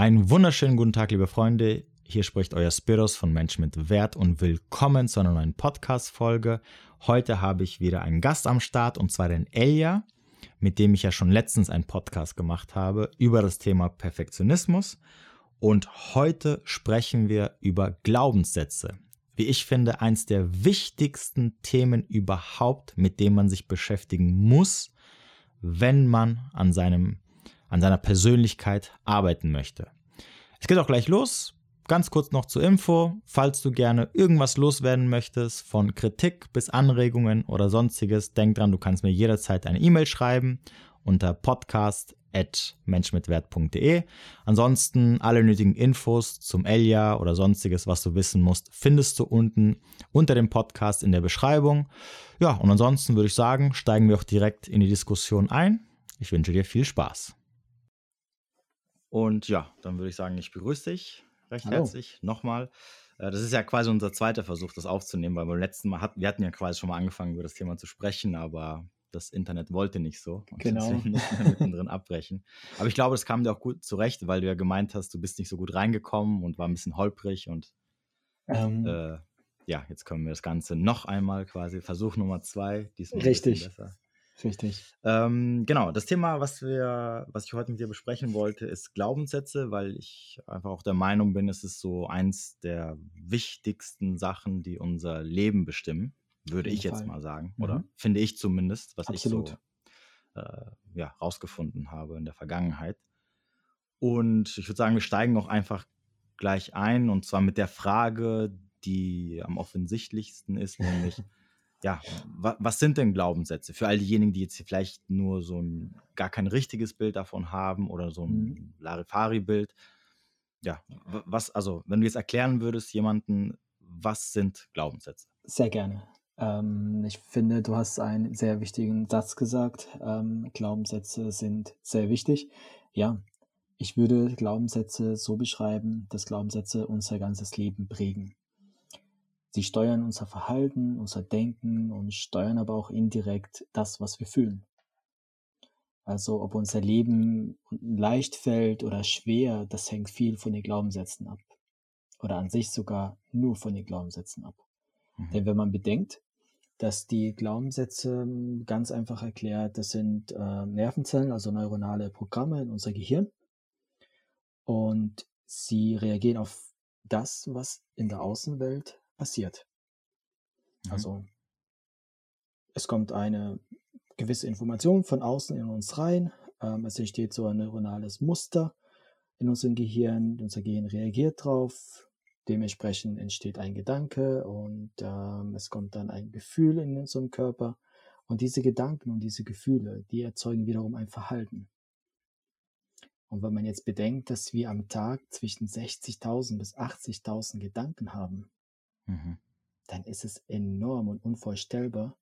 Einen wunderschönen guten Tag, liebe Freunde. Hier spricht euer Spiros von Mensch mit Wert und willkommen zu einer neuen Podcast-Folge. Heute habe ich wieder einen Gast am Start und zwar den Elja, mit dem ich ja schon letztens einen Podcast gemacht habe über das Thema Perfektionismus. Und heute sprechen wir über Glaubenssätze. Wie ich finde, eins der wichtigsten Themen überhaupt, mit dem man sich beschäftigen muss, wenn man an seinem an seiner Persönlichkeit arbeiten möchte. Es geht auch gleich los. Ganz kurz noch zur Info, falls du gerne irgendwas loswerden möchtest, von Kritik bis Anregungen oder sonstiges, denk dran, du kannst mir jederzeit eine E-Mail schreiben unter podcast.menschmitwert.de. Ansonsten alle nötigen Infos zum Elia oder sonstiges, was du wissen musst, findest du unten unter dem Podcast in der Beschreibung. Ja, und ansonsten würde ich sagen, steigen wir auch direkt in die Diskussion ein. Ich wünsche dir viel Spaß. Und ja, dann würde ich sagen, ich begrüße dich recht Hallo. herzlich nochmal. Äh, das ist ja quasi unser zweiter Versuch, das aufzunehmen, weil beim letzten Mal hatten wir hatten ja quasi schon mal angefangen, über das Thema zu sprechen, aber das Internet wollte nicht so. Und genau. Deswegen mussten wir mittendrin abbrechen. Aber ich glaube, das kam dir auch gut zurecht, weil du ja gemeint hast, du bist nicht so gut reingekommen und war ein bisschen holprig und ähm, äh, ja, jetzt können wir das Ganze noch einmal quasi, Versuch Nummer zwei, diesmal richtig. besser. Richtig. Ähm, genau, das Thema, was wir, was ich heute mit dir besprechen wollte, ist Glaubenssätze, weil ich einfach auch der Meinung bin, es ist so eins der wichtigsten Sachen, die unser Leben bestimmen, würde ich Fall. jetzt mal sagen, mhm. oder finde ich zumindest, was Absolut. ich so äh, ja, rausgefunden habe in der Vergangenheit. Und ich würde sagen, wir steigen auch einfach gleich ein und zwar mit der Frage, die am offensichtlichsten ist, nämlich ja, wa was sind denn Glaubenssätze für all diejenigen, die jetzt vielleicht nur so ein gar kein richtiges Bild davon haben oder so ein mhm. Larifari-Bild? Ja, was, also, wenn du jetzt erklären würdest, jemanden, was sind Glaubenssätze? Sehr gerne. Ähm, ich finde, du hast einen sehr wichtigen Satz gesagt. Ähm, Glaubenssätze sind sehr wichtig. Ja, ich würde Glaubenssätze so beschreiben, dass Glaubenssätze unser ganzes Leben prägen. Sie steuern unser Verhalten, unser Denken und steuern aber auch indirekt das, was wir fühlen. Also ob unser Leben leicht fällt oder schwer, das hängt viel von den Glaubenssätzen ab. Oder an sich sogar nur von den Glaubenssätzen ab. Mhm. Denn wenn man bedenkt, dass die Glaubenssätze ganz einfach erklärt, das sind äh, Nervenzellen, also neuronale Programme in unser Gehirn. Und sie reagieren auf das, was in der Außenwelt passiert. Mhm. Also es kommt eine gewisse Information von außen in uns rein. Ähm, es entsteht so ein neuronales Muster in unserem Gehirn. Unser Gehirn reagiert drauf. Dementsprechend entsteht ein Gedanke und ähm, es kommt dann ein Gefühl in unserem Körper. Und diese Gedanken und diese Gefühle, die erzeugen wiederum ein Verhalten. Und wenn man jetzt bedenkt, dass wir am Tag zwischen 60.000 bis 80.000 Gedanken haben, Mhm. dann ist es enorm und unvorstellbar,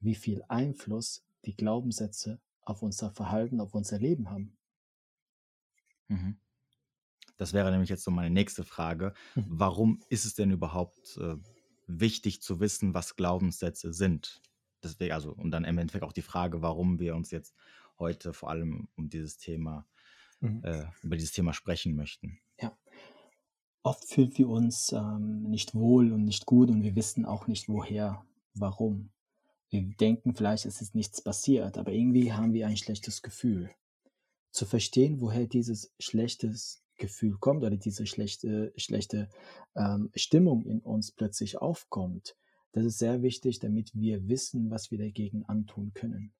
wie viel Einfluss die Glaubenssätze auf unser Verhalten, auf unser Leben haben. Mhm. Das wäre nämlich jetzt so meine nächste Frage. Mhm. Warum ist es denn überhaupt äh, wichtig zu wissen, was Glaubenssätze sind? Deswegen, also, und dann im Endeffekt auch die Frage, warum wir uns jetzt heute vor allem um dieses Thema, mhm. äh, über dieses Thema sprechen möchten. Oft fühlen wir uns ähm, nicht wohl und nicht gut und wir wissen auch nicht woher, warum. Wir denken vielleicht, es ist nichts passiert, aber irgendwie haben wir ein schlechtes Gefühl. Zu verstehen, woher dieses schlechtes Gefühl kommt oder diese schlechte, schlechte ähm, Stimmung in uns plötzlich aufkommt, das ist sehr wichtig, damit wir wissen, was wir dagegen antun können.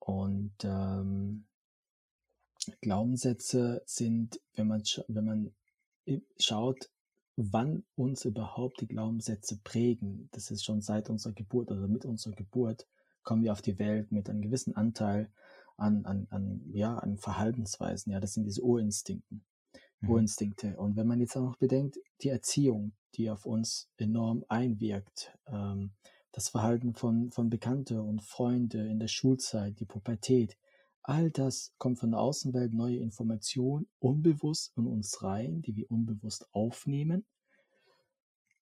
Und ähm, Glaubenssätze sind, wenn man, wenn man schaut, wann uns überhaupt die Glaubenssätze prägen. Das ist schon seit unserer Geburt oder mit unserer Geburt kommen wir auf die Welt mit einem gewissen Anteil an, an, an, ja, an Verhaltensweisen. Ja, das sind diese Urinstinkten. Mhm. Urinstinkte. Und wenn man jetzt auch noch bedenkt, die Erziehung, die auf uns enorm einwirkt, ähm, das Verhalten von, von Bekannte und Freunde in der Schulzeit, die Pubertät, All das kommt von der Außenwelt, neue Informationen, unbewusst in uns rein, die wir unbewusst aufnehmen.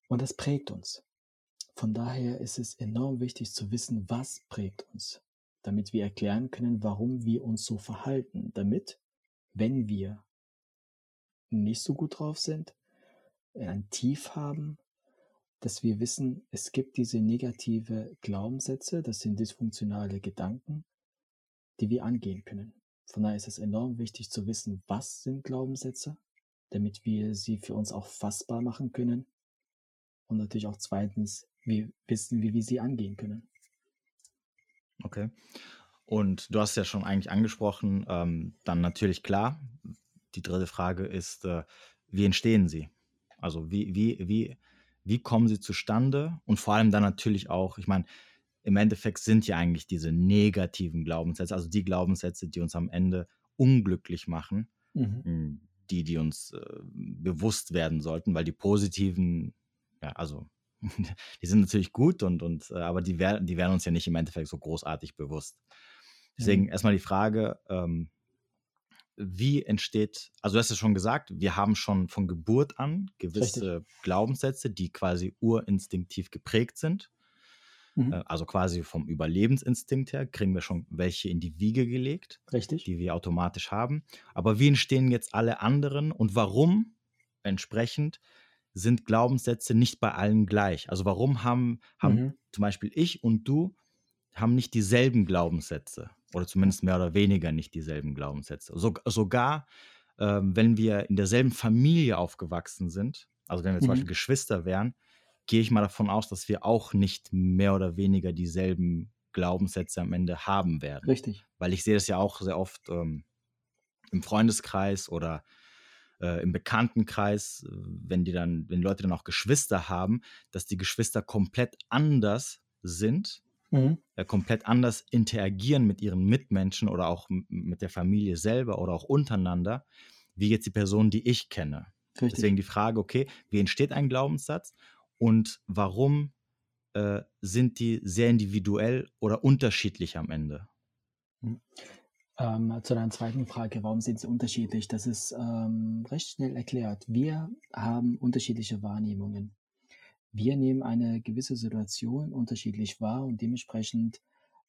Und das prägt uns. Von daher ist es enorm wichtig zu wissen, was prägt uns, damit wir erklären können, warum wir uns so verhalten, damit, wenn wir nicht so gut drauf sind, ein Tief haben, dass wir wissen, es gibt diese negative Glaubenssätze, das sind dysfunktionale Gedanken, die wir angehen können. Von daher ist es enorm wichtig zu wissen, was sind Glaubenssätze, damit wir sie für uns auch fassbar machen können. Und natürlich auch zweitens, wir wissen, wie wir sie angehen können. Okay. Und du hast ja schon eigentlich angesprochen, ähm, dann natürlich klar, die dritte Frage ist, äh, wie entstehen sie? Also wie, wie, wie, wie kommen sie zustande? Und vor allem dann natürlich auch, ich meine, im Endeffekt sind ja eigentlich diese negativen Glaubenssätze, also die Glaubenssätze, die uns am Ende unglücklich machen, mhm. Hm, die, die uns äh, bewusst werden sollten, weil die positiven, ja, also die sind natürlich gut und, und äh, aber die, werden, die werden uns ja nicht im Endeffekt so großartig bewusst. Deswegen mhm. erstmal die Frage, ähm, wie entsteht, also du hast es schon gesagt, wir haben schon von Geburt an gewisse Richtig. Glaubenssätze, die quasi urinstinktiv geprägt sind. Mhm. Äh, also quasi vom Überlebensinstinkt her kriegen wir schon welche in die Wiege gelegt, Richtig. die wir automatisch haben. Aber wie entstehen jetzt alle anderen und warum entsprechend sind Glaubenssätze nicht bei allen gleich? Also warum haben, haben mhm. zum Beispiel ich und du haben nicht dieselben Glaubenssätze oder zumindest mehr oder weniger nicht dieselben Glaubenssätze. So, sogar ähm, wenn wir in derselben Familie aufgewachsen sind, also wenn wir zum Beispiel mhm. Geschwister wären, gehe ich mal davon aus, dass wir auch nicht mehr oder weniger dieselben Glaubenssätze am Ende haben werden. Richtig. Weil ich sehe das ja auch sehr oft ähm, im Freundeskreis oder äh, im Bekanntenkreis, wenn die dann, wenn die Leute dann auch Geschwister haben, dass die Geschwister komplett anders sind, mhm. äh, komplett anders interagieren mit ihren Mitmenschen oder auch mit der Familie selber oder auch untereinander, wie jetzt die Person, die ich kenne. Richtig. Deswegen die Frage, okay, wie entsteht ein Glaubenssatz und warum äh, sind die sehr individuell oder unterschiedlich am Ende? Mhm. Ähm, zu deiner zweiten Frage, warum sind sie unterschiedlich? Das ist ähm, recht schnell erklärt. Wir haben unterschiedliche Wahrnehmungen. Wir nehmen eine gewisse Situation unterschiedlich wahr und dementsprechend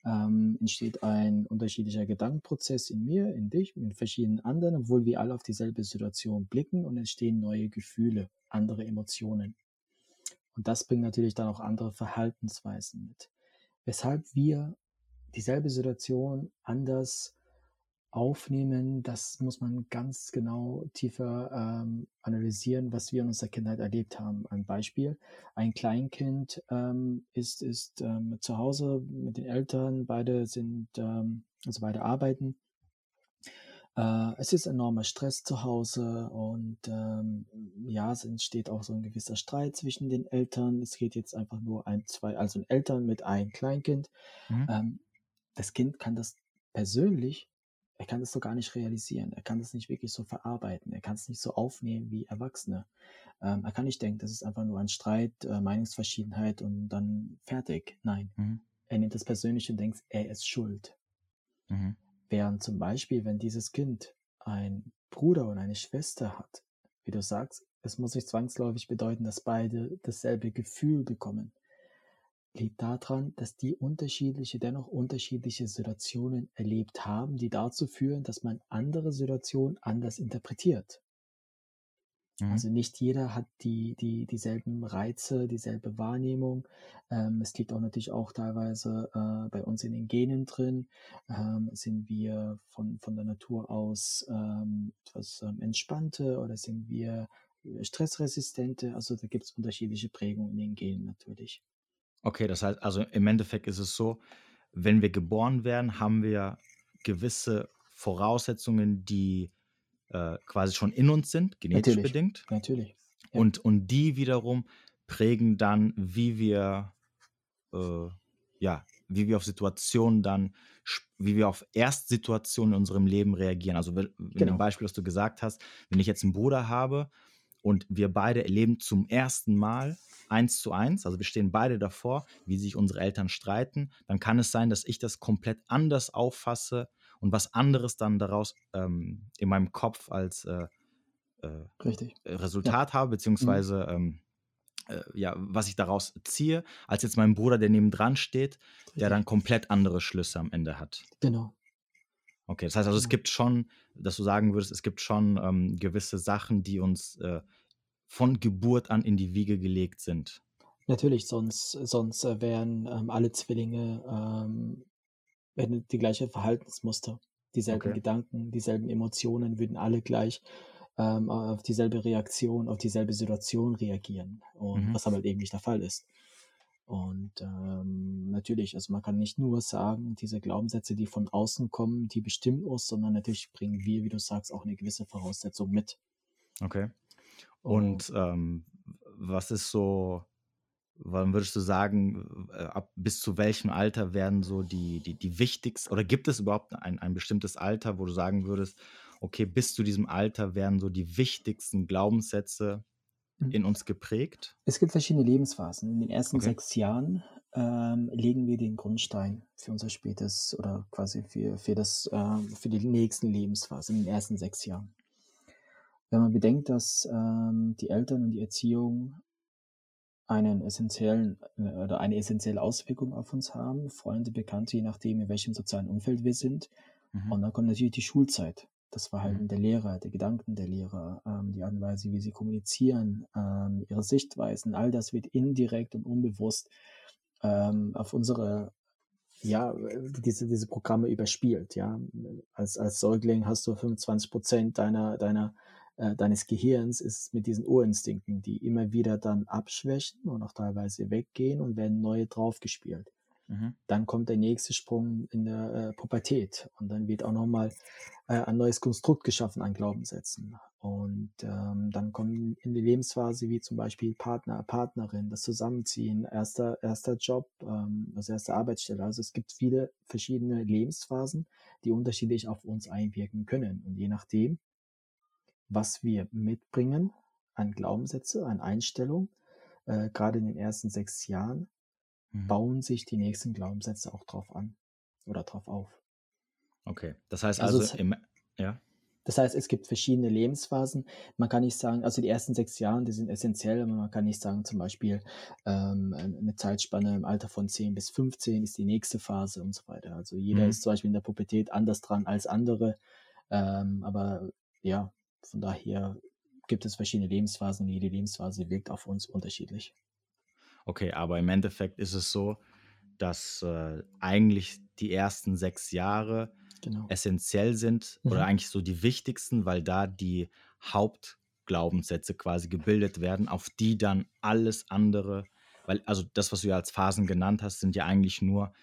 ähm, entsteht ein unterschiedlicher Gedankenprozess in mir, in dich, in verschiedenen anderen, obwohl wir alle auf dieselbe Situation blicken und entstehen neue Gefühle, andere Emotionen. Und das bringt natürlich dann auch andere Verhaltensweisen mit. Weshalb wir dieselbe Situation anders aufnehmen, das muss man ganz genau tiefer ähm, analysieren, was wir in unserer Kindheit erlebt haben. Ein Beispiel, ein Kleinkind ähm, ist, ist ähm, zu Hause mit den Eltern, beide sind, ähm, also beide arbeiten äh, es ist enormer Stress zu Hause und ähm, ja, es entsteht auch so ein gewisser Streit zwischen den Eltern. Es geht jetzt einfach nur ein, zwei, also Eltern mit einem Kleinkind. Mhm. Ähm, das Kind kann das persönlich, er kann das so gar nicht realisieren. Er kann das nicht wirklich so verarbeiten. Er kann es nicht so aufnehmen wie Erwachsene. Ähm, er kann nicht denken, das ist einfach nur ein Streit, äh, Meinungsverschiedenheit und dann fertig. Nein. Mhm. Er nimmt das persönlich und denkt, er ist schuld. Mhm. Während zum Beispiel, wenn dieses Kind einen Bruder und eine Schwester hat, wie du sagst, es muss nicht zwangsläufig bedeuten, dass beide dasselbe Gefühl bekommen. Liegt daran, dass die unterschiedliche, dennoch unterschiedliche Situationen erlebt haben, die dazu führen, dass man andere Situationen anders interpretiert. Mhm. Also nicht jeder hat die, die, dieselben Reize, dieselbe Wahrnehmung. Ähm, es liegt auch natürlich auch teilweise äh, bei uns in den Genen drin. Ähm, sind wir von, von der Natur aus ähm, etwas ähm, entspannte oder sind wir stressresistente? Also da gibt es unterschiedliche Prägungen in den Genen natürlich. Okay, das heißt, also im Endeffekt ist es so, wenn wir geboren werden, haben wir gewisse Voraussetzungen, die äh, quasi schon in uns sind, genetisch natürlich, bedingt. Natürlich. Ja. Und, und die wiederum prägen dann, wie wir, äh, ja, wie wir auf Situationen dann, wie wir auf Erstsituationen in unserem Leben reagieren. Also, wenn genau. dem Beispiel, was du gesagt hast, wenn ich jetzt einen Bruder habe und wir beide erleben zum ersten Mal eins zu eins, also wir stehen beide davor, wie sich unsere Eltern streiten, dann kann es sein, dass ich das komplett anders auffasse und was anderes dann daraus ähm, in meinem Kopf als äh, äh, Resultat ja. habe, mhm. beziehungsweise mhm. ähm, äh, ja, was ich daraus ziehe, als jetzt mein Bruder, der nebendran steht, Richtig. der dann komplett andere Schlüsse am Ende hat. Genau. Okay, das heißt also, es Genau. gibt schon, dass du sagen würdest, es gibt schon ähm, gewisse Sachen, die uns äh, von Geburt an in die Wiege gelegt sind. Natürlich, sonst sonst, äh, wären, ähm, alle Zwillinge, ähm hätten die gleiche Verhaltensmuster, dieselben Okay. Gedanken, dieselben Emotionen, würden alle gleich, ähm, auf dieselbe Reaktion, auf dieselbe Situation reagieren und Mhm. was aber halt eben nicht der Fall ist. Und, ähm, natürlich, also man kann nicht nur sagen, diese Glaubenssätze, die von außen kommen, die bestimmen uns, sondern natürlich bringen wir, wie du sagst, auch eine gewisse Voraussetzung mit. Okay. Und Und ähm, was ist so, wann würdest du sagen, äh, ab bis zu welchem Alter werden so die, die, die wichtigsten, oder gibt es überhaupt ein, ein bestimmtes Alter, wo du sagen würdest, okay, bis zu diesem Alter werden so die wichtigsten Glaubenssätze Mhm. in uns geprägt? Es gibt verschiedene Lebensphasen. In den ersten Okay. 6 Jahren, ähm, legen wir den Grundstein für unser spätes oder quasi für für das, ähm für die nächsten Lebensphasen in den ersten 6 Jahren. Wenn man bedenkt, dass, ähm, die Eltern und die Erziehung einen essenziellen äh, oder eine essenzielle Auswirkung auf uns haben, Freunde, Bekannte, je nachdem, in welchem sozialen Umfeld wir sind. Mhm. Und dann kommt natürlich die Schulzeit. Das Mhm. Verhalten der Lehrer, die Gedanken der Lehrer, ähm, die Art und Weise, wie sie kommunizieren, ähm, ihre Sichtweisen, all das wird indirekt und unbewusst, ähm, auf unsere ja, diese diese Programme überspielt, ja. Als als Säugling hast du 25 deiner deiner äh, deines Gehirns ist mit diesen Urinstinkten, die immer wieder dann abschwächen und auch teilweise weggehen und werden neue draufgespielt. Mhm. Dann kommt der nächste Sprung in der, äh, Pubertät und dann wird auch noch mal, äh, ein neues Konstrukt geschaffen an Glaubenssätzen. Und, ähm, dann kommen in die Lebensphase wie zum Beispiel Partner, Partnerin, das Zusammenziehen, erster erster Job, ähm, also erste Arbeitsstelle. Also, es gibt viele verschiedene Lebensphasen, die unterschiedlich auf uns einwirken können. Und je nachdem, was wir mitbringen an Glaubenssätze, an Einstellung, äh, grade in den ersten 6 Jahren, Mhm. bauen sich die nächsten Glaubenssätze auch drauf an oder drauf auf. Okay. Das heißt Also, also im, ja. Das heißt, es gibt verschiedene Lebensphasen. Man kann nicht sagen also, die ersten 6 Jahren, die sind essenziell, aber man kann nicht sagen, zum Beispiel, ähm, äh, 'ne Zeitspanne im Alter von 10 bis 15 ist die nächste Phase und so weiter. Also, jeder Mhm. ist zum Beispiel in der Pubertät anders dran als andere. Ähm, aber ja, von daher gibt es verschiedene Lebensphasen und jede Lebensphase wirkt auf uns unterschiedlich. Okay, aber im Endeffekt ist es so, dass äh, eigentlich die ersten sechs Jahre Genau. essentiell sind oder Mhm. eigentlich so die wichtigsten, weil da die Hauptglaubenssätze quasi gebildet werden, auf die dann alles andere, weil also das, was du ja als Phasen genannt hast, sind ja eigentlich nur,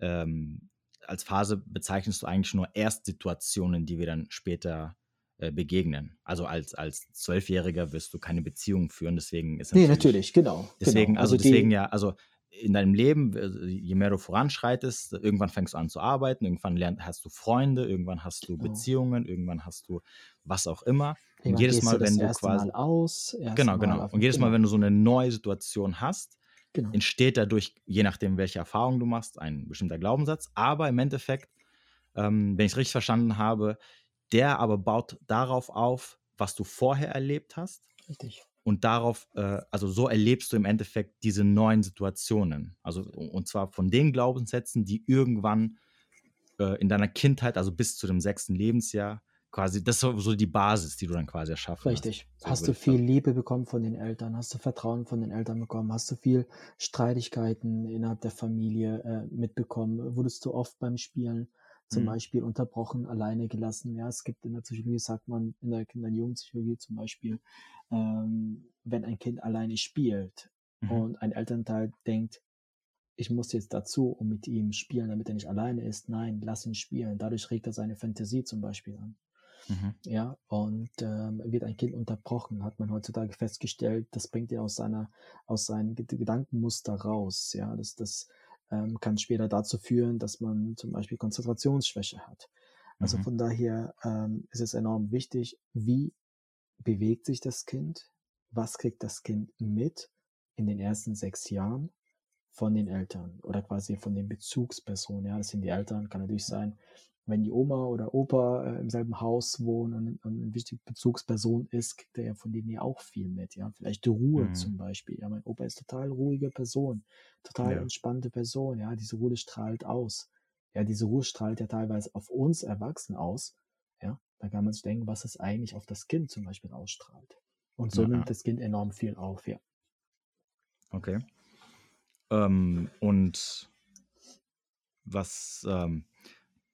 ähm, als Phase bezeichnest du eigentlich nur Erstsituationen, die wir dann später äh, begegnen. Also als, als Zwölfjähriger wirst du keine Beziehung führen, deswegen ist Ne, natürlich natürlich, genau, Deswegen, genau. also Also, deswegen ja, also in deinem Leben, äh, je mehr du voranschreitest, irgendwann fängst du an zu arbeiten, irgendwann lern, hast du Freunde, irgendwann hast du Genau. Beziehungen, irgendwann hast du was auch immer. Und Irgendwann jedes gehst du Mal, das wenn du quasi, Mal aus, genau, Mal genau. Und jedes Mal, genau, wenn du so eine neue Situation hast, genau. entsteht dadurch, je nachdem, welche Erfahrung du machst, ein bestimmter Glaubenssatz. Aber im Endeffekt, ähm, wenn ich es richtig verstanden habe, der aber baut darauf auf, was du vorher erlebt hast. Richtig. Und darauf, äh, also so erlebst du im Endeffekt diese neuen Situationen. Also und zwar von den Glaubenssätzen, die irgendwann äh, in deiner Kindheit, also bis zu dem sechsten Lebensjahr, quasi, das ist so die Basis, die du dann quasi erschaffen hast. Richtig. So Hast du viel das. Liebe bekommen von den Eltern? Hast du Vertrauen von den Eltern bekommen? Hast du viel Streitigkeiten innerhalb der Familie äh, mitbekommen? Wurdest du oft beim Spielen zum Mhm. Beispiel unterbrochen, alleine gelassen? Ja, es gibt in der Psychologie, sagt man, in der Kinder- und Jugendpsychologie zum Beispiel, ähm, wenn ein Kind alleine spielt Mhm. und ein Elternteil denkt, ich muss jetzt dazu und mit ihm spielen, damit er nicht alleine ist. Nein, lass ihn spielen. Dadurch regt er seine Fantasie zum Beispiel an. Mhm. Ja, und ähm, wird ein Kind unterbrochen, hat man heutzutage festgestellt, das bringt ihn aus seiner, aus seinem Ged- Gedankenmuster raus. Ja, das, das ähm, kann später dazu führen, dass man zum Beispiel Konzentrationsschwäche hat. Also Mhm. von daher ähm, ist es enorm wichtig, wie bewegt sich das Kind, was kriegt das Kind mit in den ersten sechs Jahren von den Eltern oder quasi von den Bezugspersonen. Ja, das sind die Eltern, kann natürlich sein, wenn die Oma oder Opa äh, im selben Haus wohnen und, und eine wichtige Bezugsperson ist, kriegt er ja von denen ja auch viel mit. Ja, vielleicht die Ruhe Mhm. zum Beispiel. Ja, mein Opa ist total ruhige Person, total Ja. entspannte Person. Ja, diese Ruhe strahlt aus. Ja, diese Ruhe strahlt ja teilweise auf uns Erwachsene aus. Ja, da kann man sich denken, was es eigentlich auf das Kind zum Beispiel ausstrahlt. Und so ja. nimmt das Kind enorm viel auf, ja. Okay. Ähm, und was ähm,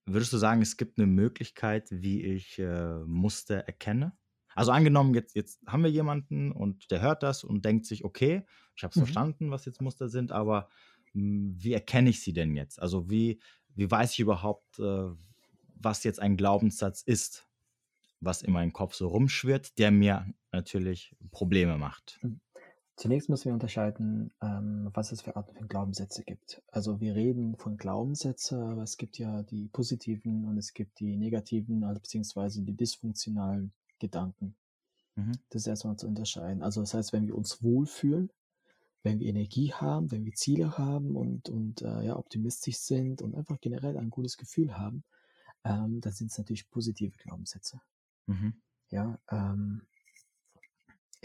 würdest du sagen, es gibt eine Möglichkeit, wie ich äh, Muster erkenne? Also angenommen, jetzt, jetzt haben wir jemanden und der hört das und denkt sich, okay, ich habe es mhm. verstanden, was jetzt Muster sind, aber mh, hm, wie erkenne ich sie denn jetzt? Also wie, wie weiß ich überhaupt, äh, was jetzt ein Glaubenssatz ist, was in meinem Kopf so rumschwirrt, der mir natürlich Probleme macht? Mhm. Zunächst müssen wir unterscheiden, ähm, was es für Arten von Glaubenssätze gibt. Also wir reden von Glaubenssätzen, aber es gibt ja die positiven und es gibt die negativen, also beziehungsweise die dysfunktionalen Gedanken. Mhm. Das ist erstmal zu unterscheiden. Also das heißt, wenn wir uns wohlfühlen, wenn wir Energie haben, wenn wir Ziele haben und, und äh, ja, optimistisch sind und einfach generell ein gutes Gefühl haben, ähm, dann sind es natürlich positive Glaubenssätze. Mhm. Ja, ähm,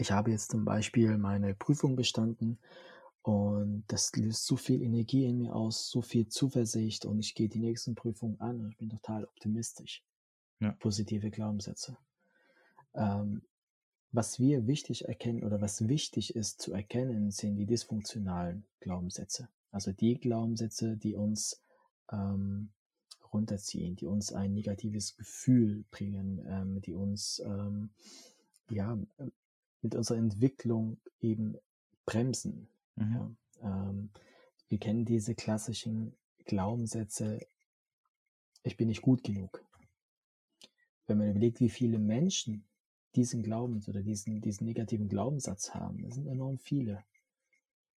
ich habe jetzt zum Beispiel meine Prüfung bestanden und das löst so viel Energie in mir aus, so viel Zuversicht und ich gehe die nächsten Prüfungen an und ich bin total optimistisch. Ja. Positive Glaubenssätze. Ähm, was wir wichtig erkennen oder was wichtig ist zu erkennen, sind die dysfunktionalen Glaubenssätze. Also die Glaubenssätze, die uns ähm, runterziehen, die uns ein negatives Gefühl bringen, ähm, die uns ähm, ja, mit unserer Entwicklung eben bremsen. Mhm. Ja, ähm, wir kennen diese klassischen Glaubenssätze, ich bin nicht gut genug. Wenn man überlegt, wie viele Menschen diesen Glaubens oder diesen, diesen negativen Glaubenssatz haben, das sind enorm viele.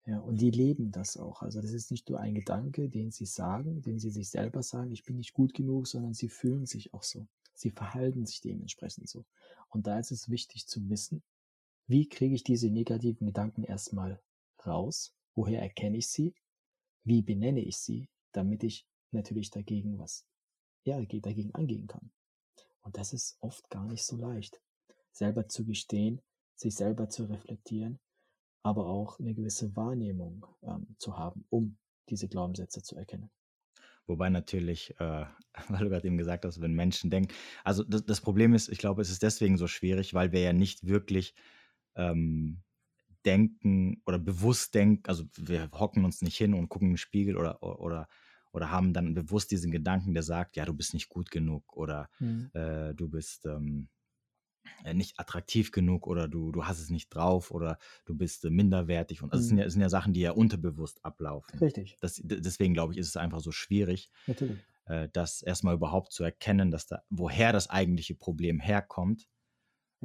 Ja, und die leben das auch. Also das ist nicht nur ein Gedanke, den sie sagen, den sie sich selber sagen, ich bin nicht gut genug, sondern sie fühlen sich auch so. Sie verhalten sich dementsprechend so. Und da ist es wichtig zu wissen, wie kriege ich diese negativen Gedanken erstmal raus? Woher erkenne ich sie? Wie benenne ich sie, damit ich natürlich dagegen was, ja, dagegen angehen kann? Und das ist oft gar nicht so leicht. Selber zu gestehen, sich selber zu reflektieren, aber auch eine gewisse Wahrnehmung ähm, zu haben, um diese Glaubenssätze zu erkennen. Wobei natürlich, äh, weil du gerade eben gesagt hast, wenn Menschen denken, also das, das, Problem ist, ich glaube, es ist deswegen so schwierig, weil wir ja nicht wirklich ähm, denken oder bewusst denken, also wir hocken uns nicht hin und gucken den Spiegel oder, oder, oder haben dann bewusst diesen Gedanken, der sagt, ja, du bist nicht gut genug oder mhm. äh, du bist ähm, äh, nicht attraktiv genug oder du, du hast es nicht drauf oder du bist äh, minderwertig. Und also mhm. sind, ja, sind ja Sachen, die ja unterbewusst ablaufen. Richtig. Das, deswegen glaube ich, ist es einfach so schwierig, äh, das erstmal überhaupt zu erkennen, dass da, woher das eigentliche Problem herkommt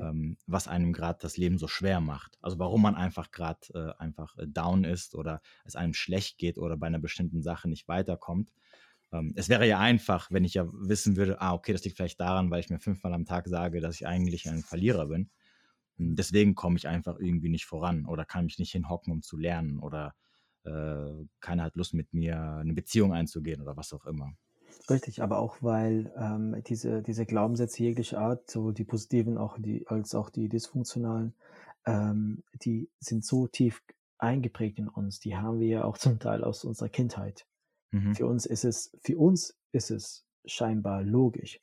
ähm, was einem gerade das Leben so schwer macht. Also warum man einfach gerade äh, einfach äh, down ist oder es einem schlecht geht oder bei einer bestimmten Sache nicht weiterkommt. Ähm, es wäre ja einfach, wenn ich ja wissen würde, ah, okay, das liegt vielleicht daran, weil ich mir fünfmal am Tag sage, dass ich eigentlich ein Verlierer bin. Deswegen komme ich einfach irgendwie nicht voran oder kann mich nicht hinhocken, um zu lernen oder äh, keiner hat Lust mit mir eine Beziehung einzugehen oder was auch immer. Richtig, aber auch weil ähm, diese, diese Glaubenssätze jeglicher Art, sowohl die positiven auch die, als auch die dysfunktionalen, ähm, die sind so tief eingeprägt in uns. Die haben wir ja auch zum Teil aus unserer Kindheit. Mhm. Für uns ist es, für uns ist es scheinbar logisch.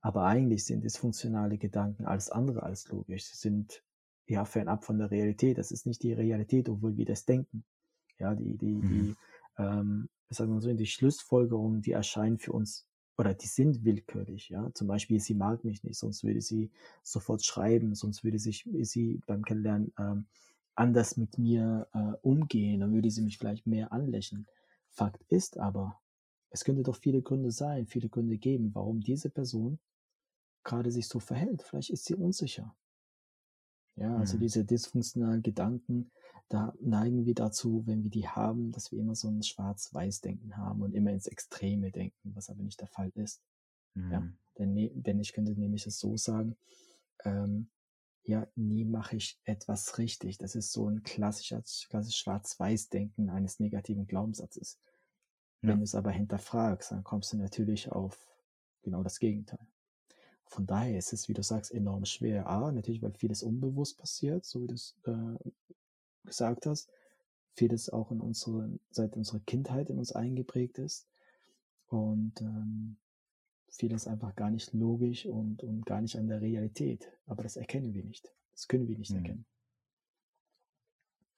Aber eigentlich sind dysfunktionale Gedanken alles andere als logisch. Sie sind ja fernab von der Realität. Das ist nicht die Realität, obwohl wir das denken. Ja, die, die, mhm. die, ähm, sagen wir so, die Schlussfolgerungen, die erscheinen für uns oder die sind willkürlich, ja. Zum Beispiel, sie mag mich nicht, sonst würde sie sofort schreiben, sonst würde sich sie beim Kennenlernen ähm, anders mit mir äh, umgehen, dann würde sie mich vielleicht mehr anlächeln. Fakt ist aber, es könnte doch viele Gründe sein, viele Gründe geben, warum diese Person gerade sich so verhält. Vielleicht ist sie unsicher. Ja, also mhm. diese dysfunktionalen Gedanken, da neigen wir dazu, wenn wir die haben, dass wir immer so ein Schwarz-Weiß-Denken haben und immer ins Extreme denken, was aber nicht der Fall ist. Mhm. Ja, denn, ne, denn ich könnte nämlich es so sagen, ähm, ja, nie mache ich etwas richtig. Das ist so ein klassischer, klassisches Schwarz-Weiß-Denken eines negativen Glaubenssatzes. Ja. Wenn du es aber hinterfragst, dann kommst du natürlich auf genau das Gegenteil. Von daher ist es, wie du sagst, enorm schwer. A, natürlich, weil vieles unbewusst passiert, so wie du es äh, gesagt hast. Vieles auch in unsere, seit unserer Kindheit in uns eingeprägt ist. Und ähm, vieles einfach gar nicht logisch und, und gar nicht an der Realität. Aber das erkennen wir nicht. Das können wir nicht mhm. erkennen.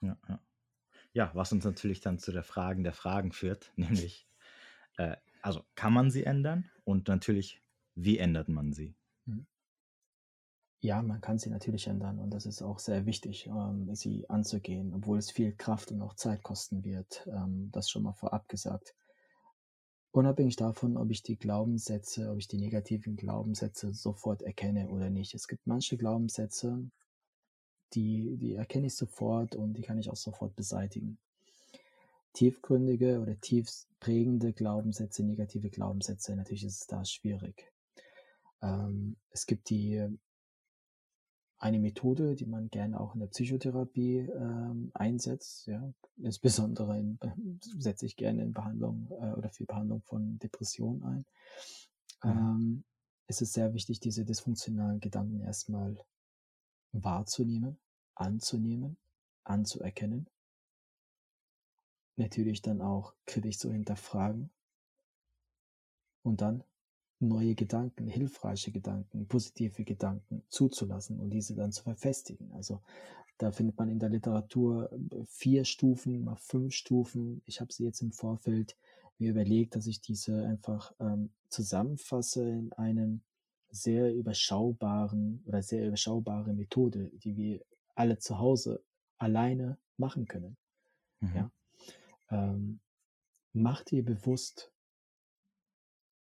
Ja, ja. ja, was uns natürlich dann zu der Fragen der Fragen führt, nämlich, äh, also kann man sie ändern und natürlich, wie ändert man sie? Ja, man kann sie natürlich ändern und das ist auch sehr wichtig, ähm, sie anzugehen, obwohl es viel Kraft und auch Zeit kosten wird. Ähm, das schon mal vorab gesagt. Unabhängig davon, ob ich die Glaubenssätze, ob ich die negativen Glaubenssätze sofort erkenne oder nicht. Es gibt manche Glaubenssätze, die, die erkenne ich sofort und die kann ich auch sofort beseitigen. Tiefgründige oder tief prägende Glaubenssätze, negative Glaubenssätze, natürlich ist es da schwierig. Ähm, es gibt die eine Methode, die man gerne auch in der Psychotherapie ähm, einsetzt. Ja. Insbesondere in, setze ich gerne in Behandlung äh, oder für Behandlung von Depressionen ein. Mhm. Ähm, es ist sehr wichtig, diese dysfunktionalen Gedanken erstmal wahrzunehmen, anzunehmen, anzuerkennen. Natürlich dann auch kritisch zu hinterfragen und dann neue Gedanken, hilfreiche Gedanken, positive Gedanken zuzulassen und diese dann zu verfestigen. Also da findet man in der Literatur äh, vier Stufen, mal fünf Stufen. Ich habe sie jetzt im Vorfeld mir überlegt, dass ich diese einfach ähm, zusammenfasse in einem sehr überschaubaren oder sehr überschaubare Methode, die wir alle zu Hause alleine machen können. Mhm. Ja? Ähm, mach dir bewusst,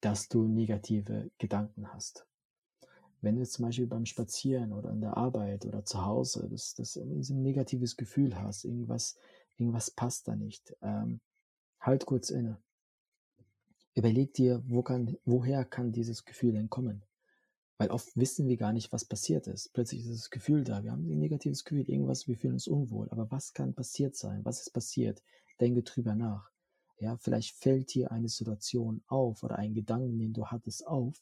dass du negative Gedanken hast. Wenn du zum Beispiel beim Spazieren oder in der Arbeit oder zu Hause das, das ein negatives Gefühl hast, irgendwas, irgendwas passt da nicht, ähm, halt kurz inne. Überleg dir, wo kann, woher kann dieses Gefühl denn kommen? Weil oft wissen wir gar nicht, was passiert ist. Plötzlich ist das Gefühl da. Wir haben ein negatives Gefühl, irgendwas, wir fühlen uns unwohl. Aber was kann passiert sein? Was ist passiert? Denke drüber nach. Ja, vielleicht fällt dir eine Situation auf oder ein Gedanken, den du hattest, auf,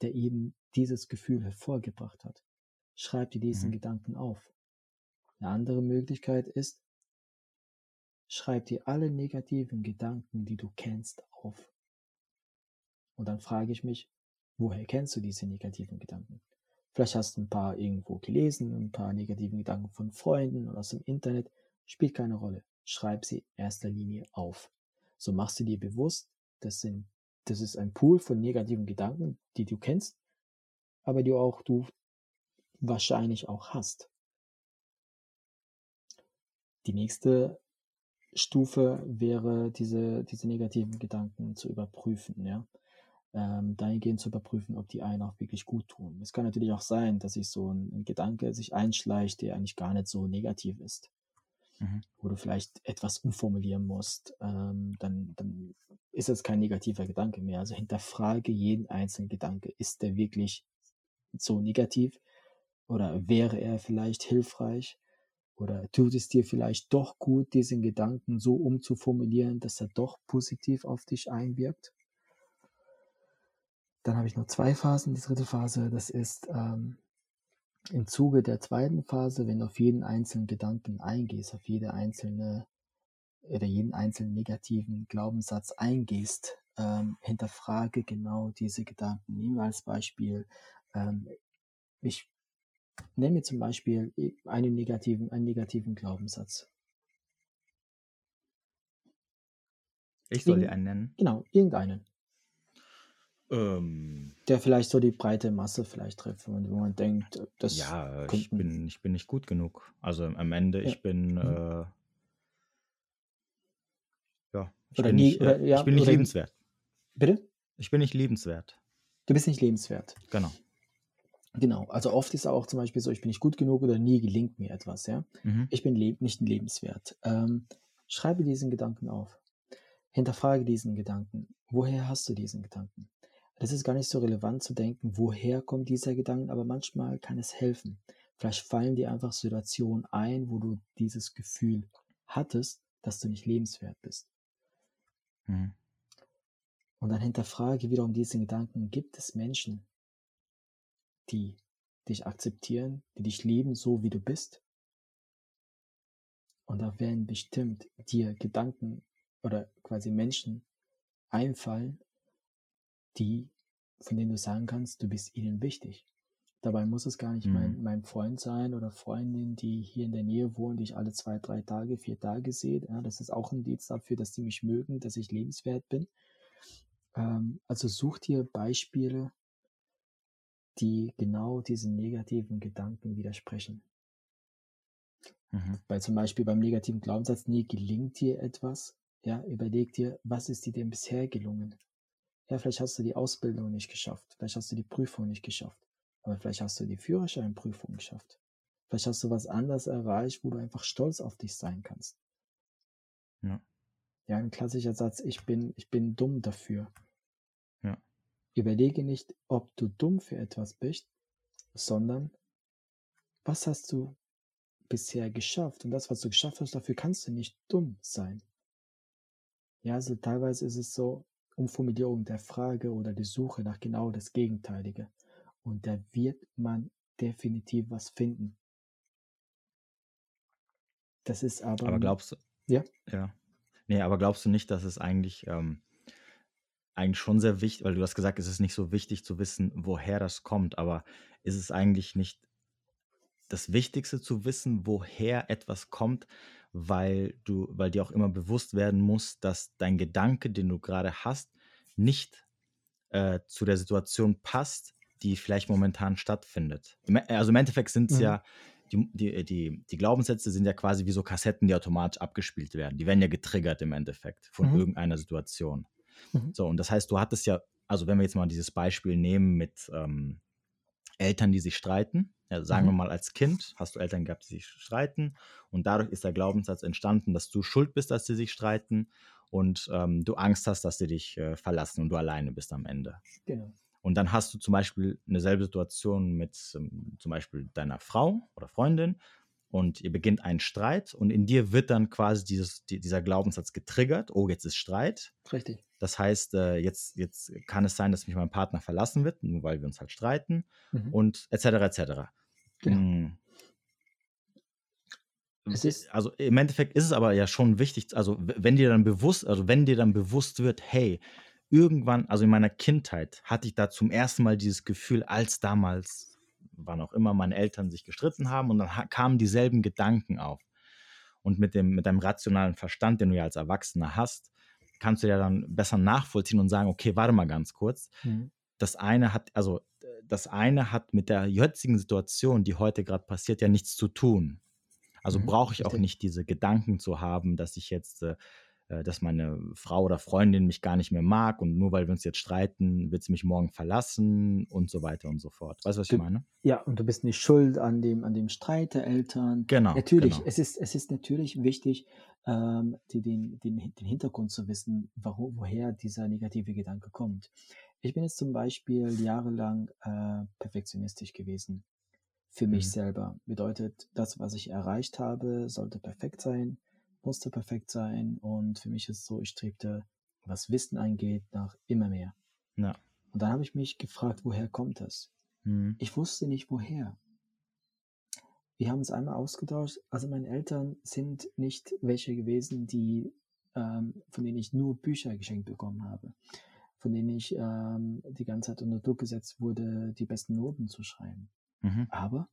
der eben dieses Gefühl hervorgebracht hat. Schreib dir diesen mhm. Gedanken auf. Eine andere Möglichkeit ist, schreib dir alle negativen Gedanken, die du kennst, auf. Und dann frage ich mich, woher kennst du diese negativen Gedanken? Vielleicht hast du ein paar irgendwo gelesen, ein paar negativen Gedanken von Freunden oder aus dem Internet, spielt keine Rolle. Schreib sie in erster Linie auf. So machst du dir bewusst, das sind, das ist ein Pool von negativen Gedanken, die du kennst, aber die auch du wahrscheinlich auch hast. Die nächste Stufe wäre, diese, diese negativen Gedanken zu überprüfen, ja. Ähm, dahingehend zu überprüfen, ob die einen auch wirklich gut tun. Es kann natürlich auch sein, dass sich so ein, ein Gedanke sich einschleicht, der eigentlich gar nicht so negativ ist mhm. wo du vielleicht etwas umformulieren musst, ähm, dann, dann ist das kein negativer Gedanke mehr. Also hinterfrage jeden einzelnen Gedanke. Ist der wirklich so negativ? Oder wäre er vielleicht hilfreich? Oder tut es dir vielleicht doch gut, diesen Gedanken so umzuformulieren, dass er doch positiv auf dich einwirkt? Dann habe ich noch zwei Phasen. Die dritte Phase, das ist ähm, im Zuge der zweiten Phase, wenn du auf jeden einzelnen Gedanken eingehst, auf jede einzelne oder jeden einzelnen negativen Glaubenssatz eingehst, ähm, hinterfrage genau diese Gedanken. Nehmen wir als Beispiel, ähm, ich nehme zum Beispiel einen negativen, einen negativen Glaubenssatz. Ich soll dir einen nennen. Genau, irgendeinen. Ähm, der vielleicht so die breite Masse vielleicht trifft, wo man denkt, das Ja, ich bin, ich bin nicht gut genug. Also am Ende, ich bin, mhm. äh, ja, ich oder bin nie, nicht, äh, oder, ja, ich bin nicht liebenswert. Bitte? Ich bin nicht liebenswert. Du bist nicht lebenswert. Genau. Genau. Also oft ist auch zum Beispiel so, ich bin nicht gut genug oder nie gelingt mir etwas, ja. Mhm. Ich bin leb nicht lebenswert. Ähm, schreibe diesen Gedanken auf. Hinterfrage diesen Gedanken. Woher hast du diesen Gedanken? Das ist gar nicht so relevant zu denken, woher kommt dieser Gedanke, aber manchmal kann es helfen. Vielleicht fallen dir einfach Situationen ein, wo du dieses Gefühl hattest, dass du nicht lebenswert bist. Mhm. Und dann hinterfrage wiederum diesen Gedanken, gibt es Menschen, die dich akzeptieren, die dich lieben, so wie du bist? Und da werden bestimmt dir Gedanken oder quasi Menschen einfallen, die, von denen du sagen kannst, du bist ihnen wichtig. Dabei muss es gar nicht mhm. mein, mein Freund sein oder Freundin, die hier in der Nähe wohnen, die ich alle zwei, drei Tage, vier Tage sehe. Ja, das ist auch ein Dienst dafür, dass die mich mögen, dass ich lebenswert bin. Ähm, also such dir Beispiele, die genau diesen negativen Gedanken widersprechen. Mhm. Weil zum Beispiel beim negativen Glaubenssatz, nie gelingt dir etwas, ja, überleg dir, was ist dir denn bisher gelungen? Ja, vielleicht hast du die Ausbildung nicht geschafft, vielleicht hast du die Prüfung nicht geschafft, aber vielleicht hast du die Führerscheinprüfung geschafft. Vielleicht hast du was anderes erreicht, wo du einfach stolz auf dich sein kannst. Ja. Ja, ein klassischer Satz, ich bin, ich bin dumm dafür. Ja. Überlege nicht, ob du dumm für etwas bist, sondern was hast du bisher geschafft? Und das, was du geschafft hast, dafür kannst du nicht dumm sein. Ja, also teilweise ist es so, Umformulierung der Frage oder die Suche nach genau das Gegenteilige. Und da wird man definitiv was finden. Das ist aber. Aber glaubst du? Ja. Ja. Nee, aber glaubst du nicht, dass es eigentlich, ähm, eigentlich schon sehr wichtig, weil du hast gesagt, es ist nicht so wichtig zu wissen, woher das kommt, aber ist es eigentlich nicht das Wichtigste zu wissen, woher etwas kommt, weil du, weil dir auch immer bewusst werden muss, dass dein Gedanke, den du gerade hast, nicht äh, zu der Situation passt, die vielleicht momentan stattfindet. Also im Endeffekt sind es mhm. ja, die, die, die, die, Glaubenssätze sind ja quasi wie so Kassetten, die automatisch abgespielt werden. Die werden ja getriggert im Endeffekt von mhm. irgendeiner Situation. Mhm. So, und das heißt, du hattest ja, also wenn wir jetzt mal dieses Beispiel nehmen mit ähm, Eltern, die sich streiten, ja, sagen mhm. wir mal als Kind, hast du Eltern gehabt, die sich streiten und dadurch ist der Glaubenssatz entstanden, dass du schuld bist, dass sie sich streiten und ähm, du Angst hast, dass sie dich äh, verlassen und du alleine bist am Ende. Genau. Und dann hast du zum Beispiel eine selbe Situation mit ähm, zum Beispiel deiner Frau oder Freundin und ihr beginnt einen Streit und in dir wird dann quasi dieses, die, dieser Glaubenssatz getriggert, oh, jetzt ist Streit. Richtig. Das heißt, äh, jetzt, jetzt kann es sein, dass mich mein Partner verlassen wird, nur weil wir uns halt streiten mhm. und etc. etc. Genau. Hm. Es ist, also im Endeffekt ist es aber ja schon wichtig, also wenn dir dann bewusst, also wenn dir dann bewusst wird, hey, irgendwann, also in meiner Kindheit hatte ich da zum ersten Mal dieses Gefühl, als damals, wann auch immer meine Eltern sich gestritten haben und dann kamen dieselben Gedanken auf. Und mit dem, mit deinem rationalen Verstand, den du ja als Erwachsener hast, kannst du ja dann besser nachvollziehen und sagen, okay, warte mal ganz kurz. Mhm. Das eine hat, also das eine hat mit der jetzigen Situation, die heute gerade passiert, ja nichts zu tun. Also mhm. brauche ich auch nicht diese Gedanken zu haben, dass ich jetzt äh, äh, dass meine Frau oder Freundin mich gar nicht mehr mag und nur weil wir uns jetzt streiten, wird sie mich morgen verlassen und so weiter und so fort. Weißt du, was du, ich meine? Ja, und du bist nicht schuld an dem, an dem Streit der Eltern. Genau. Natürlich, genau. Es, ist, es ist natürlich wichtig, ähm, die, den, den, den Hintergrund zu wissen, warum, woher dieser negative Gedanke kommt. Ich bin jetzt zum Beispiel jahrelang äh, perfektionistisch gewesen. Für mich mhm. selber. Bedeutet, das, was ich erreicht habe, sollte perfekt sein musste perfekt sein und für mich ist es so, ich strebte, was Wissen angeht, nach immer mehr. Ja. Und dann habe ich mich gefragt, woher kommt das? Mhm. Ich wusste nicht woher. Wir haben uns einmal ausgetauscht. Also meine Eltern sind nicht welche gewesen, die ähm, von denen ich nur Bücher geschenkt bekommen habe, von denen ich ähm, die ganze Zeit unter Druck gesetzt wurde, die besten Noten zu schreiben. Mhm. Aber